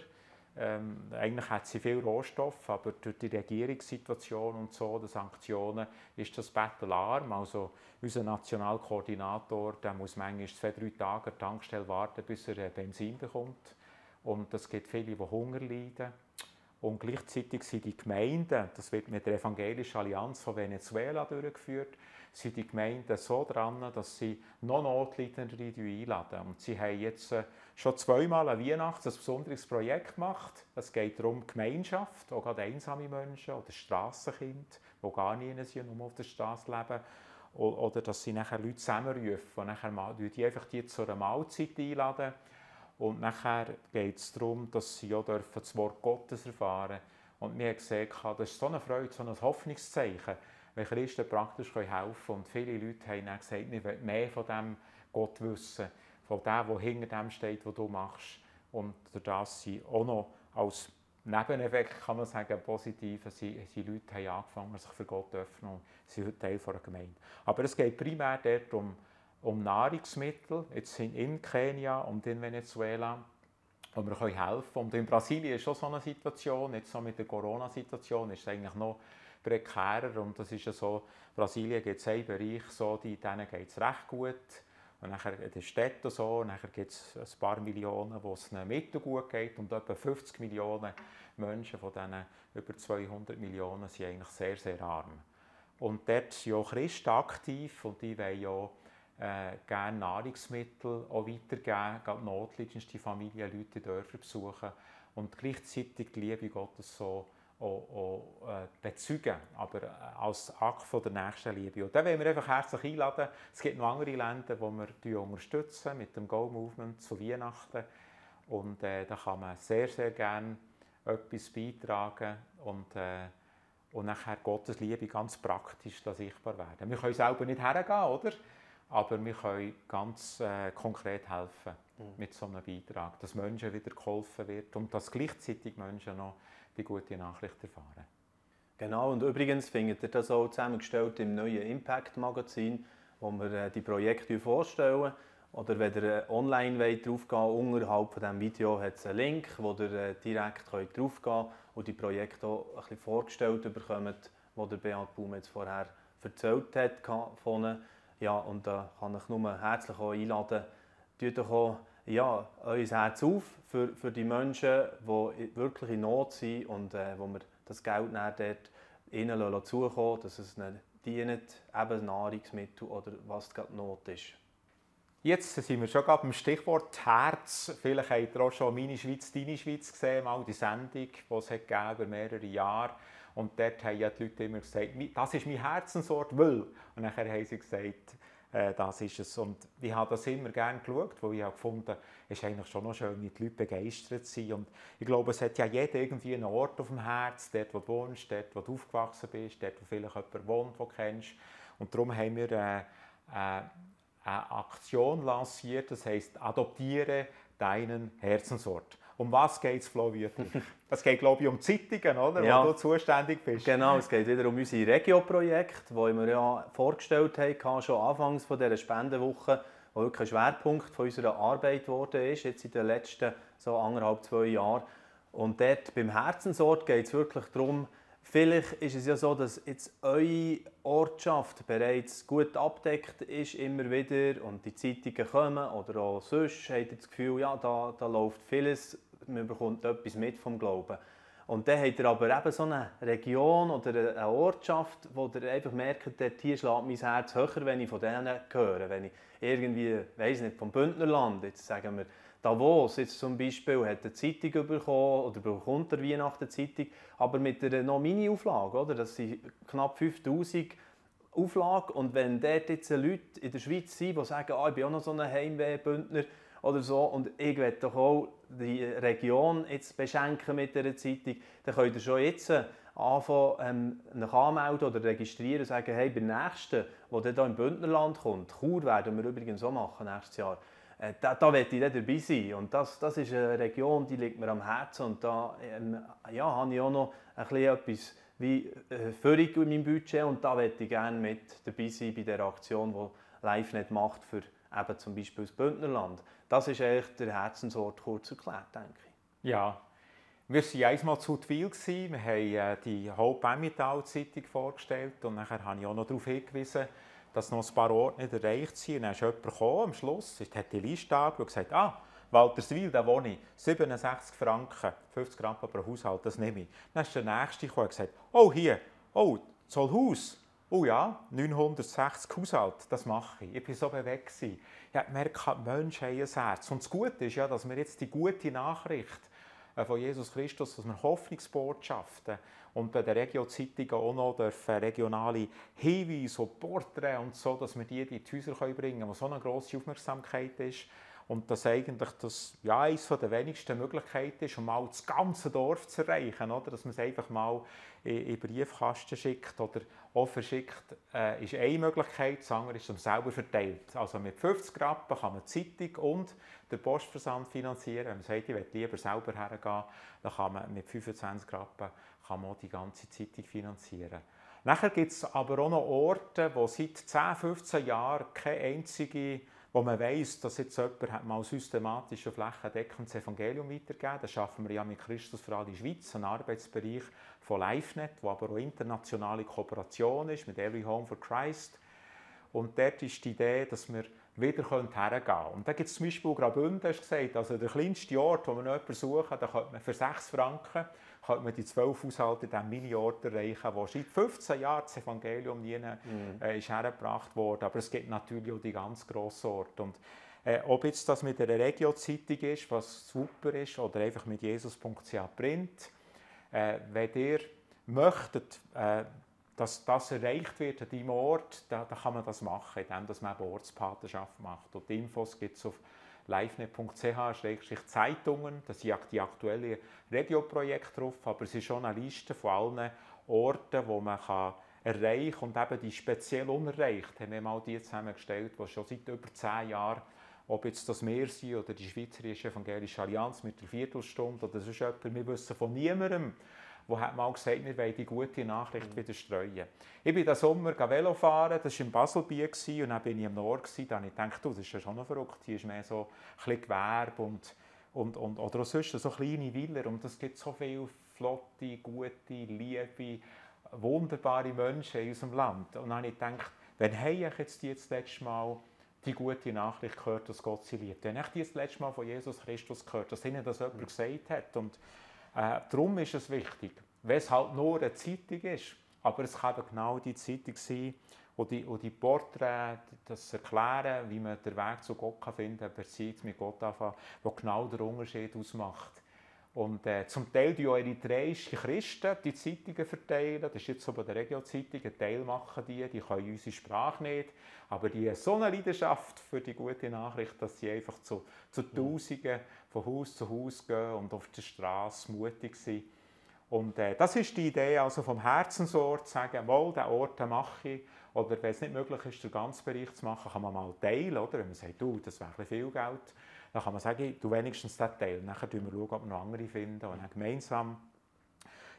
Ähm, eigentlich hat sie viel Rohstoff, aber durch die Regierungssituation und so, die Sanktionen, ist das bettelarm. Also unser Nationalkoordinator, der muss manchmal zwei, drei Tage an der Tankstelle warten, bis er Benzin bekommt. Und es gibt viele, die Hunger leiden. Und gleichzeitig sind die Gemeinden, das wird mit der Evangelischen Allianz von Venezuela durchgeführt, sind die Gemeinden so dran, dass sie noch Notleidende einladen. Und sie haben jetzt äh, schon zweimal an Weihnachten ein besonderes Projekt gemacht. Es geht darum, Gemeinschaft, auch gerade einsame Menschen oder Strassenkinder, die gar nie sind, nur auf der Straße leben. Oder dass sie nachher Leute zusammenrufen und nachher die einfach die zu einer Mahlzeit einladen. Und nachher geht es darum, dass sie auch das Wort Gottes erfahren dürfen. Und wir haben gesehen, das ist so eine Freude, so ein Hoffnungszeichen, wenn Christen praktisch helfen können. Und viele Leute haben dann gesagt, wir wollen mehr von dem Gott wissen von dem, der hinter dem steht, was du machst. Und das sie auch noch als Nebeneffekt, kann man sagen, positiv, sie, sie Leute haben angefangen, sich für Gott zu öffnen und sind heute Teil einer Gemeinde. Aber es geht primär dort um, Nahrungsmittel, jetzt in Kenia und in Venezuela, wo wir helfen. Können. Und in Brasilien ist schon so eine Situation, jetzt so mit der Corona-Situation, ist es eigentlich noch prekärer. Und das ist ja so, Brasilien gibt es einen Bereich, so, denen geht es recht gut, und nachher in den Städten so, nachher gibt es ein paar Millionen, wo es ihnen mittelgut geht. Und etwa 50 Millionen Menschen von diesen über 200 Millionen sind eigentlich sehr, sehr arm. Und dort sind ja Christen aktiv und die wollen ja äh, gerne Nahrungsmittel auch weitergeben, gerade notleidendste Familien, Leute Dörfer besuchen und gleichzeitig die Liebe Gottes so auch, auch äh, bezeugen, aber äh, als Akt von der nächsten Liebe. Und da wollen wir einfach herzlich einladen. Es gibt noch andere Länder, die wir unterstützen mit dem Go Movement zu Weihnachten. Und äh, da kann man sehr, sehr gerne etwas beitragen und, äh, und nachher Gottes Liebe ganz praktisch sichtbar werden. Wir können selber nicht hergehen, oder? Aber wir können ganz äh, konkret helfen mhm. mit so einem Beitrag, dass Menschen wieder geholfen wird und dass gleichzeitig Menschen noch die gute Nachricht erfahren. Genau, und übrigens findet ihr das auch zusammengestellt im neuen Impact-Magazin, wo wir äh, die Projekte vorstellen. Oder wenn ihr äh, online drauf gehen unterhalb von diesem Video hat es einen Link, wo ihr äh, direkt könnt und die Projekte auch ein bisschen vorgestellt bekommt, die der Beat Baum jetzt vorher erzählt hat. Von. Ja, und da kann ich nur herzlich einladen, tut doch auch ja, euer Herz auf für, für die Menschen, die wirklich in Not sind und äh, wo wir das Geld dort ihnen zukommen dass es ihnen dient, eben Nahrungsmittel oder was gerade Not ist. Jetzt sind wir schon gerade beim Stichwort Herz. Vielleicht habt ihr auch schon «Meine Schweiz, deine Schweiz» gesehen, mal die Sendung, die es über mehrere Jahre Und dort haben ja die Leute immer gesagt, das ist mein Herzensort, weil. Und nachher haben sie gesagt, äh, das ist es. Und ich habe das immer gerne geschaut, weil ich habe gefunden, es ist eigentlich schon noch schön, die Leute begeistert sind. Und ich glaube, es hat ja jeder irgendwie einen Ort auf dem Herz, dort, wo du wohnst, dort, wo du aufgewachsen bist, dort, wo vielleicht jemand wohnt, den du kennst. Und darum haben wir äh, äh, eine Aktion lanciert, das heisst, adoptiere deinen Herzensort. Um was [laughs] geht es, Flo Es geht, glaube ich, um Zeitungen, oder? Ja. wo du zuständig bist. Genau, es geht wieder um unser Regio-Projekt, das wir ja vorgestellt haben, schon anfangs von dieser Spendenwoche, wo wirklich ein Schwerpunkt von unserer Arbeit geworden ist, jetzt in den letzten so anderthalb, zwei Jahren. Und dort beim Herzensort geht es wirklich darum, Vielleicht ist es ja so, dass jetzt eure Ortschaft bereits gut abdeckt ist, immer wieder, und die Zeitungen kommen oder auch sonst habt ihr das Gefühl, ja, da, da läuft vieles, man bekommt etwas mit vom Glauben. Und dann habt ihr aber eben so eine Region oder eine Ortschaft, wo ihr einfach merkt, dort hier schlägt mein Herz höher, wenn ich von denen höre. Wenn ich irgendwie, weiß nicht, vom Bündnerland, jetzt sagen wir, Davos jetzt zum Beispiel hat eine Zeitung bekommen oder bekommt der Weihnachten Zeitung, aber mit einer noch Mini-Auflage, oder? Das sind knapp 5000 Auflage und wenn dort jetzt Leute in der Schweiz sind, die sagen, ah, ich bin auch noch so ein Heimwehbündner oder so. Und ich will doch auch die Region jetzt beschenken mit dieser Zeitung, dann könnt ihr schon jetzt anfangen, ähm, anmelden oder registrieren und sagen, hey, beim nächsten, der dann hier im Bündnerland kommt, Chur werden wir übrigens auch machen nächstes Jahr, äh, da, da möchte ich dann dabei sein. Und das, das ist eine Region, die liegt mir am Herzen. Und da ähm, ja, habe ich auch noch ein bisschen etwas wie äh, Führung in meinem Budget. Und da möchte ich gerne mit dabei sein bei der Aktion, die LiveNet macht für eben zum Beispiel das Bündnerland. Das ist eigentlich der Herzensort kurz erklärt, denke ich. Ja, wir waren einmal zu Twil, wir haben äh, die Hope Emmental Zeitung vorgestellt und nachher habe ich auch noch darauf hingewiesen, dass noch ein paar Orte nicht erreicht sind. Dann ist jemand am Schluss, hat die Liste angeschaut und gesagt, ah, Walterswil, da wohne ich, 67 Franken, 50 Gramm pro Haushalt, das nehme ich. Dann ist der Nächste gekommen und gesagt, oh hier, oh, Zollhaus, oh ja, 960 Haushalt, das mache ich. Ich war so bewegt. Ich habe gemerkt, die Menschen haben ein Herz. Und das Gute ist ja, dass wir jetzt die gute Nachricht äh, von Jesus Christus, dass wir Hoffnungsbotschaften und bei der Regio-Zeitung auch noch dürfen regionale Hinweise und Porträts und so, dass wir die in die Häuser bringen können, wo so eine grosse Aufmerksamkeit ist. Und das eigentlich das, ja, eines der wenigsten Möglichkeiten ist, um mal das ganze Dorf zu erreichen. Oder? Dass man es einfach mal in den Briefkasten schickt oder auch verschickt, äh, ist eine Möglichkeit. Das andere ist, dass man selber verteilt. Also mit 50 Rappen kann man die Zeitung und den Postversand finanzieren. Wenn man sagt, ich möchte lieber selber hergehen, dann kann man mit 25 Rappen kann man die ganze Zeitung finanzieren. Nachher gibt es aber auch noch Orte, wo seit 10, 15 Jahren keine einzige wo man weiß, dass jetzt jemand mal systematisch und flächendeckend das Evangelium weitergegeben Das schaffen wir ja mit Christus für alle Schweiz, ein Arbeitsbereich von LiveNet, wo aber auch internationale Kooperation ist mit Every Home for Christ. Und dort ist die Idee, dass wir wieder hergehen können. Und da gibt es zum Beispiel Graubünden, hast gesagt, also der kleinste Ort, wo man jemanden suchen, da könnte man für 6 Franken könnte man die zwölf Haushalte in diesem Mini-Ort erreichen, wo seit 15 Jahren das Evangelium nie mhm. äh, ist hergebracht wurde. Aber es gibt natürlich auch die ganz grossen Orte. Und, äh, ob jetzt das mit einer Regio-Zeitung ist, was super ist, oder einfach mit jesus.ch Print, äh, wenn ihr möchtet, äh, dass das erreicht wird an deinem Ort, dann da kann man das machen, indem man eben Ortspatenschaft macht. Und die Infos gibt es auf livenet.ch-zeitungen. Da sind die aktuellen Regioprojekte drauf, aber es ist schon eine Liste von allen Orten, wo man kann erreichen. Und eben die speziell unerreicht haben wir mal die zusammengestellt, die schon seit über zehn Jahren, ob jetzt das Meer sind oder die Schweizerische Evangelische Allianz mit der Viertelstunde oder sonst jemand, wir wissen von niemandem, der hat mal gesagt, wir wollen die gute Nachricht mhm. wieder streuen. Ich bin diesen Sommer Velo fahren, das war in Baselbiet und dann bin ich im Nord. Da habe ich gedacht, das ist ja schon noch verrückt, hier ist mehr so ein bisschen Gewerbe und, und, und, oder auch sonst so kleine Villa und es gibt so viele flotte, gute, liebe, wunderbare Menschen in unserem Land. Und dann habe ich gedacht, wenn habe ich jetzt die das letzte Mal die gute Nachricht gehört, dass Gott sie liebt. Wenn ich die das letzte Mal von Jesus Christus gehört, dass ihnen das jemand gesagt hat und äh, darum ist es wichtig, wenn es halt nur eine Zeitung ist, aber es kann genau die Zeitung sein, wo die, wo die Porträts das erklären, wie man den Weg zu Gott kann finden kann, Beziehung mit Gott anfangen, wo genau der Unterschied ausmacht. Und äh, zum Teil die auch eritreische Christen die Zeitungen verteilen. Das ist jetzt so bei der Regio-Zeitung. Teil machen die, die können unsere Sprache nicht. Aber die haben so eine Leidenschaft für die gute Nachricht, dass sie einfach zu, zu Tausenden von Haus zu Haus gehen und auf der Straße mutig sind. Und äh, das ist die Idee also vom Herzensort, zu sagen, wohl, diesen Ort mache ich. Oder wenn es nicht möglich ist, den ganzen Bereich zu machen, kann man mal teilen. Oder? Wenn man sagt, du, das wäre viel Geld, dann kann man sagen, du wenigstens den Teil. Dann schauen wir, ob wir noch andere finden und dann gemeinsam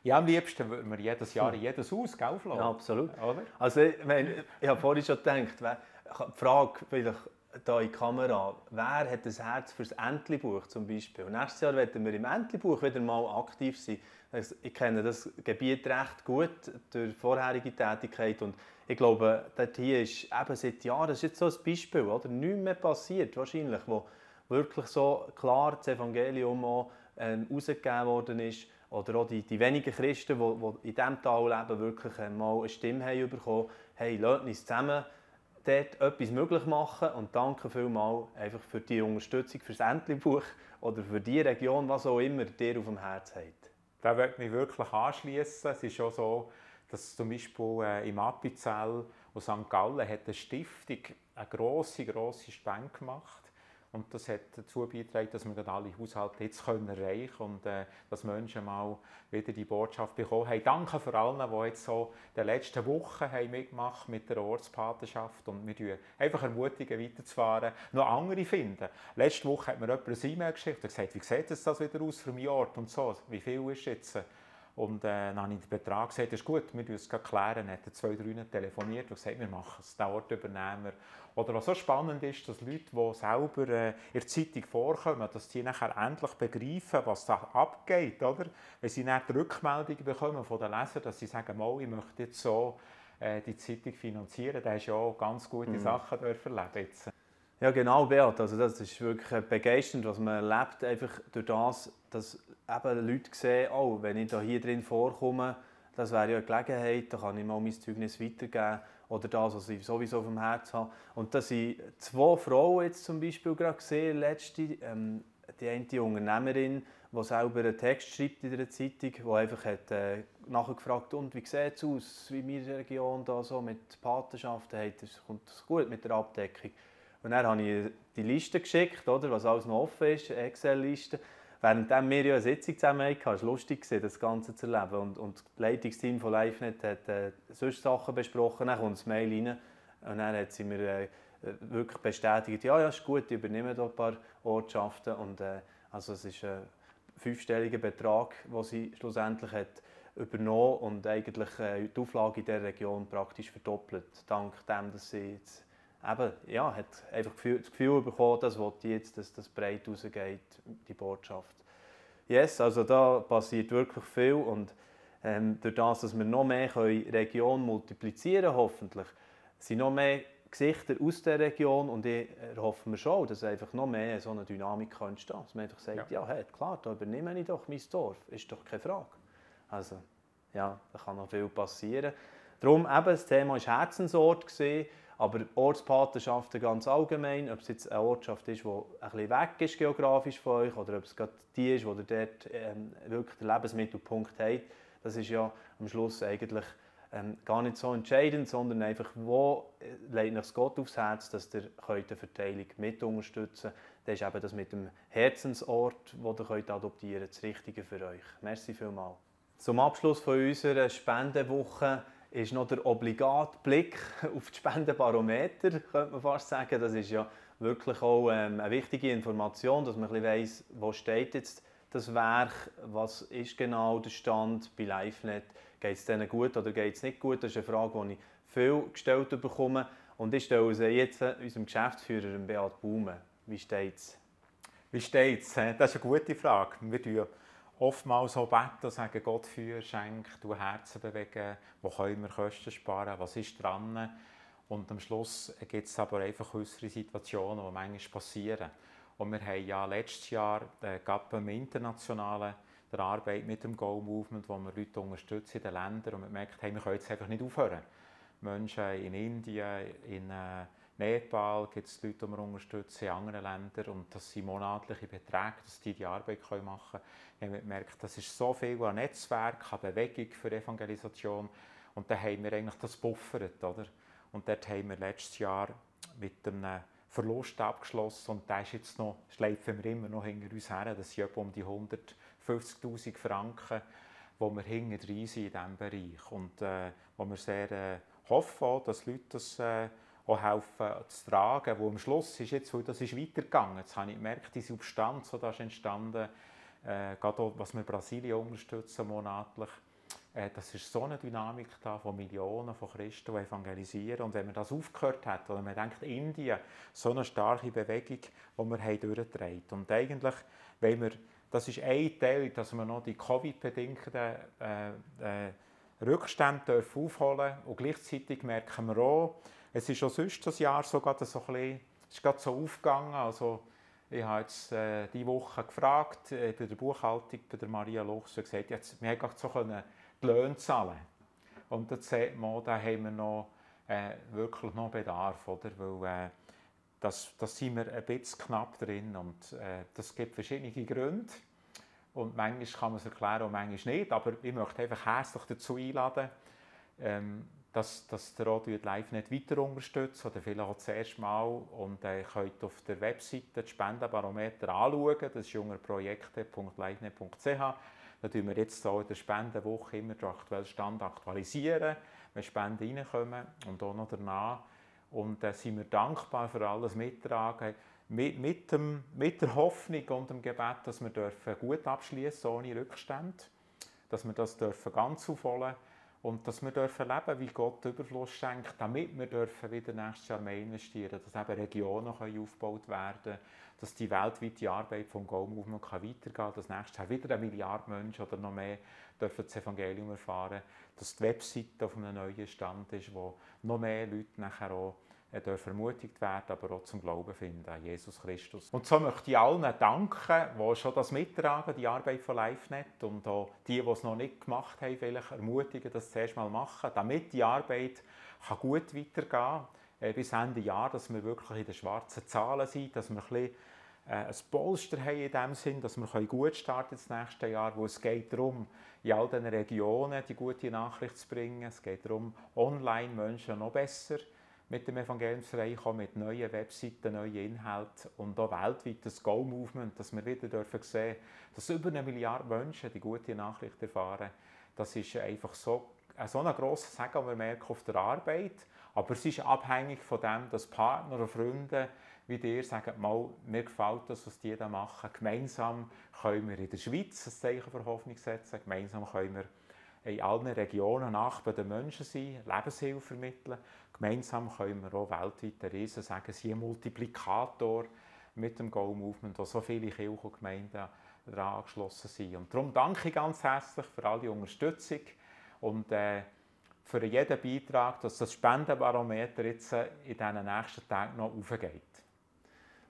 ja, am liebsten würden wir jedes Jahr in jedes Haus, Flo? Ja, absolut. Oder? Also, ich, meine, ich habe vorhin schon gedacht, die Frage vielleicht hier in die Kamera, wer hat das Herz für das Entlebuch zum Beispiel? Nächstes Jahr werden wir im Entlebuch wieder mal aktiv sein. Ich kenne das Gebiet recht gut durch vorherige Tätigkeit und ich glaube, dort hier ist eben seit Jahren, das ist jetzt so ein Beispiel, oder? nichts mehr passiert wahrscheinlich, wo wirklich so klar das Evangelium auch ähm, rausgegeben worden ist oder auch die, die wenigen Christen, die, die in diesem Tal leben, wirklich mal eine Stimme haben bekommen, hey, lasst uns zusammen dort etwas möglich machen und danke vielmals einfach für die Unterstützung für das Entlebuch oder für die Region, was auch immer dir auf dem Herz hat. Da ich mich wirklich anschließen. Es ist schon so, dass zum Beispiel äh, im Appenzell aus St. Gallen hat eine Stiftung eine grosse, grosse Spende gemacht Und das hat dazu beigetragen, dass wir alle Haushalte jetzt können erreichen können und äh, dass Menschen mal wieder die Botschaft bekommen haben. Danke für allen, die jetzt so in den letzten Wochen haben mitgemacht mit der Ortspatenschaft und wir einfach ermutigen, weiterzufahren, noch andere finden. Letzte Woche hat mir jemand eine E-Mail geschickt und gesagt, wie sieht das wieder aus für meinen Ort und so, wie viel ist jetzt? Und äh, dann habe ich den Betrag gesagt, das ist gut, wir müssen es klären. Dann hat er zwei, drei telefoniert und gesagt, wir machen es, den Ort übernehmen wir. Oder was so spannend ist, dass Leute, die selber äh, in der Zeitung vorkommen, dass sie nachher endlich begreifen, was da abgeht. Oder? Wenn sie dann die Rückmeldung bekommen von den Lesern, dass sie sagen, mal, ich möchte jetzt so äh, die Zeitung finanzieren, da hast du ja auch ganz gute mhm. Sachen erleben jetzt. Ja, genau, Beat. Also das ist wirklich begeisternd, was man erlebt, einfach durch das, dass eben Leute sehen, oh, wenn ich da hier drin vorkomme, das wäre ja eine Gelegenheit, da kann ich mal mein Zeugnis weitergeben oder das, was ich sowieso auf dem Herz habe. Und da sind zwei Frauen jetzt zum Beispiel gerade gesehen, letzte, ähm, die eine Unternehmerin, die selber einen Text schreibt in der Zeitung, die einfach hat, äh, nachgefragt und wie sieht es aus, wie meine Region da so mit Patenschaften kommt das gut mit der Abdeckung. Und dann habe ich die Liste geschickt, oder, was alles noch offen ist, Excel-Liste. Während wir ja eine Sitzung zusammen hatten, war es lustig, das Ganze zu erleben. Und, und das Leitungsteam von LiveNet hat äh, sonst Sachen besprochen, dann kommt das Mail rein und dann hat sie mir äh, wirklich bestätigt, ja, ja, ist gut, ich übernehme hier ein paar Ortschaften. Und, äh, also es ist ein fünfstelliger Betrag, den sie schlussendlich hat übernommen und eigentlich äh, die Auflage in dieser Region praktisch verdoppelt, dank dem, dass sie jetzt eben, ja, hat einfach das Gefühl bekommen, dass jetzt, dass das breit rausgeht, die Botschaft. Yes, also da passiert wirklich viel und ähm, durch das, dass wir noch mehr können Region multiplizieren hoffentlich, sind noch mehr Gesichter aus der Region und ich hoffe mir schon, dass einfach noch mehr so eine Dynamik entstehen kann. Dass man einfach sagt, ja, ja hey, klar, da übernehme ich doch mein Dorf, ist doch keine Frage. Also, ja, da kann noch viel passieren. Darum eben, das Thema war Herzensort. Gewesen. Aber Ortspatenschaften ganz allgemein, ob es jetzt eine Ortschaft ist, die ein bisschen weg ist geografisch von euch, oder ob es gerade die ist, wo ihr dort ähm, wirklich den Lebensmittelpunkt habt, das ist ja am Schluss eigentlich ähm, gar nicht so entscheidend, sondern einfach, wo äh, legt euch Gott aufs Herz, dass ihr eine Verteilung mit unterstützen könnt. Das ist eben das mit dem Herzensort, wo ihr könnt adoptieren könnt, das Richtige für euch. Merci vielmals. Zum Abschluss von unserer Spendenwoche ist noch der obligate Blick [laughs] auf die Spendenbarometer, könnte man fast sagen. Das ist ja wirklich auch ähm, eine wichtige Information, dass man ein weiss, wo steht jetzt das Werk, was ist genau der Stand bei LiveNet, geht es denen gut oder geht es nicht gut? Das ist eine Frage, die ich viel gestellt bekomme. Und ich stelle sie jetzt unserem Geschäftsführer, Beat Baume. Wie steht es? Wie steht es? [laughs] Das ist eine gute Frage. Wir oftmals so beten und sagen, Gott führ, schenk, du Herzen bewegen, wo können wir Kosten sparen, was ist dran. Und am Schluss gibt es aber einfach äußere Situationen, die manchmal passieren. Und wir haben ja letztes Jahr äh, beim internationalen der Arbeit mit dem Go Movement, wo wir Leute unterstützen in den Ländern und wir merkt, hey, wir können jetzt einfach nicht aufhören. Menschen in Indien, in äh, Nepal gibt es Leute, die wir unterstützen, in anderen Ländern und das sind monatliche Beträge, dass die die Arbeit machen können. Wir haben gemerkt, das ist so viel an Netzwerk, an Bewegung für Evangelisation und dann haben wir eigentlich das buffert, oder? Und dort haben wir letztes Jahr mit einem Verlust abgeschlossen und der ist jetzt noch, schleifen wir immer noch hinter uns her, das sind etwa um die 150'000 Franken, wo wir hinten drin sind in diesem Bereich und äh, wo wir sehr äh, hoffen, dass Leute das äh, auch helfen zu tragen, wo am Schluss ist jetzt, das ist weitergegangen. Jetzt habe ich gemerkt, die Substanz, die da ist entstanden, äh, gerade auch, was wir Brasilien unterstützen monatlich, äh, das ist so eine Dynamik da von Millionen von Christen, die evangelisieren. Und wenn man das aufgehört hat, oder man denkt, Indien, so eine starke Bewegung, die wir haben durchgedreht. Und eigentlich, wenn wir, das ist ein Teil, dass wir noch die Covid-bedingten äh, äh, Rückstände aufholen dürfen. Und gleichzeitig merken wir auch, es ist auch sonst das Jahr so gerade so bisschen, es ist gerade so aufgegangen. Also, ich habe jetzt äh, diese Woche gefragt, äh, bei der Buchhaltung, bei der Maria Luchs, und gesagt, jetzt, wir haben so können die Löhne zahlen Und da sieht man, da haben wir noch, äh, wirklich noch Bedarf, oder? Weil, äh, das, das sind wir ein bisschen knapp drin und äh, das gibt verschiedene Gründe. Und manchmal kann man es erklären und manchmal nicht, aber ich möchte einfach herzlich dazu einladen, ähm, dass, dass der auch live nicht weiter unterstützt oder vielleicht auch das erste Mal und äh, könnt auf der Webseite das Spendenbarometer anschauen. Das ist jungerprojekte.livenet.ch. Da tun wir jetzt so in der Spendenwoche immer den aktuellen Stand aktualisieren, wenn Spenden reinkommen und auch noch danach. Und äh, sind wir dankbar für alles Mittragen. Mit, mit, dem, mit der Hoffnung und dem Gebet, dass wir dürfen gut abschließen ohne Rückstände, dass wir das dürfen ganz aufholen und dass wir dürfen leben, wie Gott Überfluss schenkt, damit wir dürfen wieder nächstes Jahr mehr investieren, dass eben Regionen aufgebaut werden können, dass die weltweite Arbeit vom Go Movement weitergehen kann, dass nächstes Jahr wieder eine Milliarde Menschen oder noch mehr dürfen das Evangelium erfahren, dass die Webseite auf einem neuen Stand ist, wo noch mehr Leute nachher auch er darf ermutigt werden, aber auch zum Glauben finden an Jesus Christus. Und so möchte ich allen danken, die schon das mittragen, die Arbeit von LiveNet und auch die, die es noch nicht gemacht haben, vielleicht ermutigen, das zuerst mal machen, damit die Arbeit kann gut weitergehen kann, äh, bis Ende Jahr, dass wir wirklich in den schwarzen Zahlen sind, dass wir ein bisschen äh, ein Polster haben in dem Sinn, dass wir gut starten ins nächste Jahr, wo es geht darum, in all diesen Regionen die gute Nachricht zu bringen. Es geht darum, online Menschen noch besser mit dem Evangeliumsreich, auch mit neuen Webseiten, neuen Inhalten und auch weltweit das Go-Movement, dass wir wieder dürfen sehen, dass über eine Milliarde Menschen die gute Nachricht erfahren. Das ist einfach so, so ein grosses Segen, das wir merken auf der Arbeit. Aber es ist abhängig von dem, dass Partner und Freunde wie dir sagen, mal, mir gefällt das, was die da machen. Gemeinsam können wir in der Schweiz ein Zeichen für Hoffnung setzen. Gemeinsam können wir in allen Regionen nach bei den Menschen sein, Lebenshilfe vermitteln. Gemeinsam können wir auch weltweit der Riesen sagen, sie ein Multiplikator mit dem Go-Movement, wo so viele Kirchen und Gemeinden daran angeschlossen sind. Und darum danke ich ganz herzlich für all die Unterstützung und äh, für jeden Beitrag, dass das Spendenbarometer jetzt äh, in diesen nächsten Tagen noch aufgeht.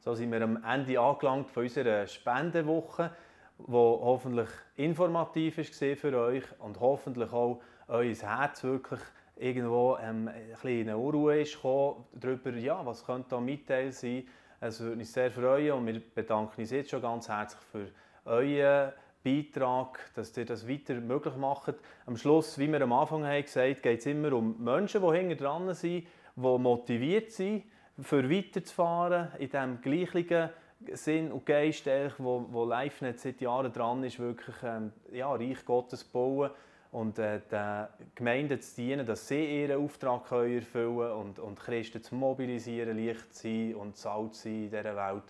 So sind wir am Ende angelangt von unserer Spendenwoche wo hoffentlich informativ war für euch und hoffentlich auch euer Herz wirklich irgendwo ähm, eine Unruhe ist gekommen, darüber, ja, was könnte da Mitteil sein. Es würde uns sehr freuen und wir bedanken uns jetzt schon ganz herzlich für euren Beitrag, dass ihr das weiter möglich macht. Am Schluss, wie wir am Anfang haben gesagt, geht es immer um Menschen, die hinter dran sind, die motiviert sind, für weiterzufahren in diesem gleichen Sinn und Geist, wo, wo LiveNet seit Jahren dran ist, wirklich ähm, ja, Reich Gottes bauen und äh, den Gemeinden zu dienen, dass sie ihren Auftrag können erfüllen können und, und Christen zu mobilisieren, Licht zu sein und Salz sein in dieser Welt.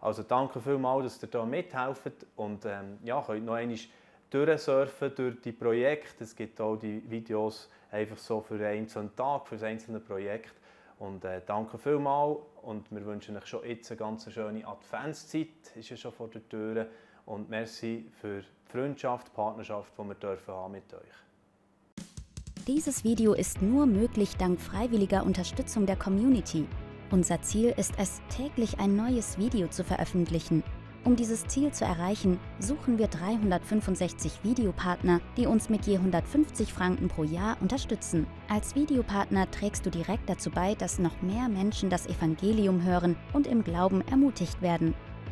Also danke vielmals, dass ihr da mithelft und ähm, ja, könnt noch einmal durchsurfen durch die Projekte. Es gibt auch die Videos einfach so für einen einzelnen Tag, für das einzelne Projekt. Und äh, danke vielmals und wir wünschen euch schon jetzt eine ganz schöne Adventszeit, ist ja schon vor der Tür. Und merci für die Freundschaft, Partnerschaft, die wir dürfen haben mit euch. Dieses Video ist nur möglich dank freiwilliger Unterstützung der Community. Unser Ziel ist es, täglich ein neues Video zu veröffentlichen. Um dieses Ziel zu erreichen, suchen wir 365 Videopartner, die uns mit je 150 Franken pro Jahr unterstützen. Als Videopartner trägst du direkt dazu bei, dass noch mehr Menschen das Evangelium hören und im Glauben ermutigt werden.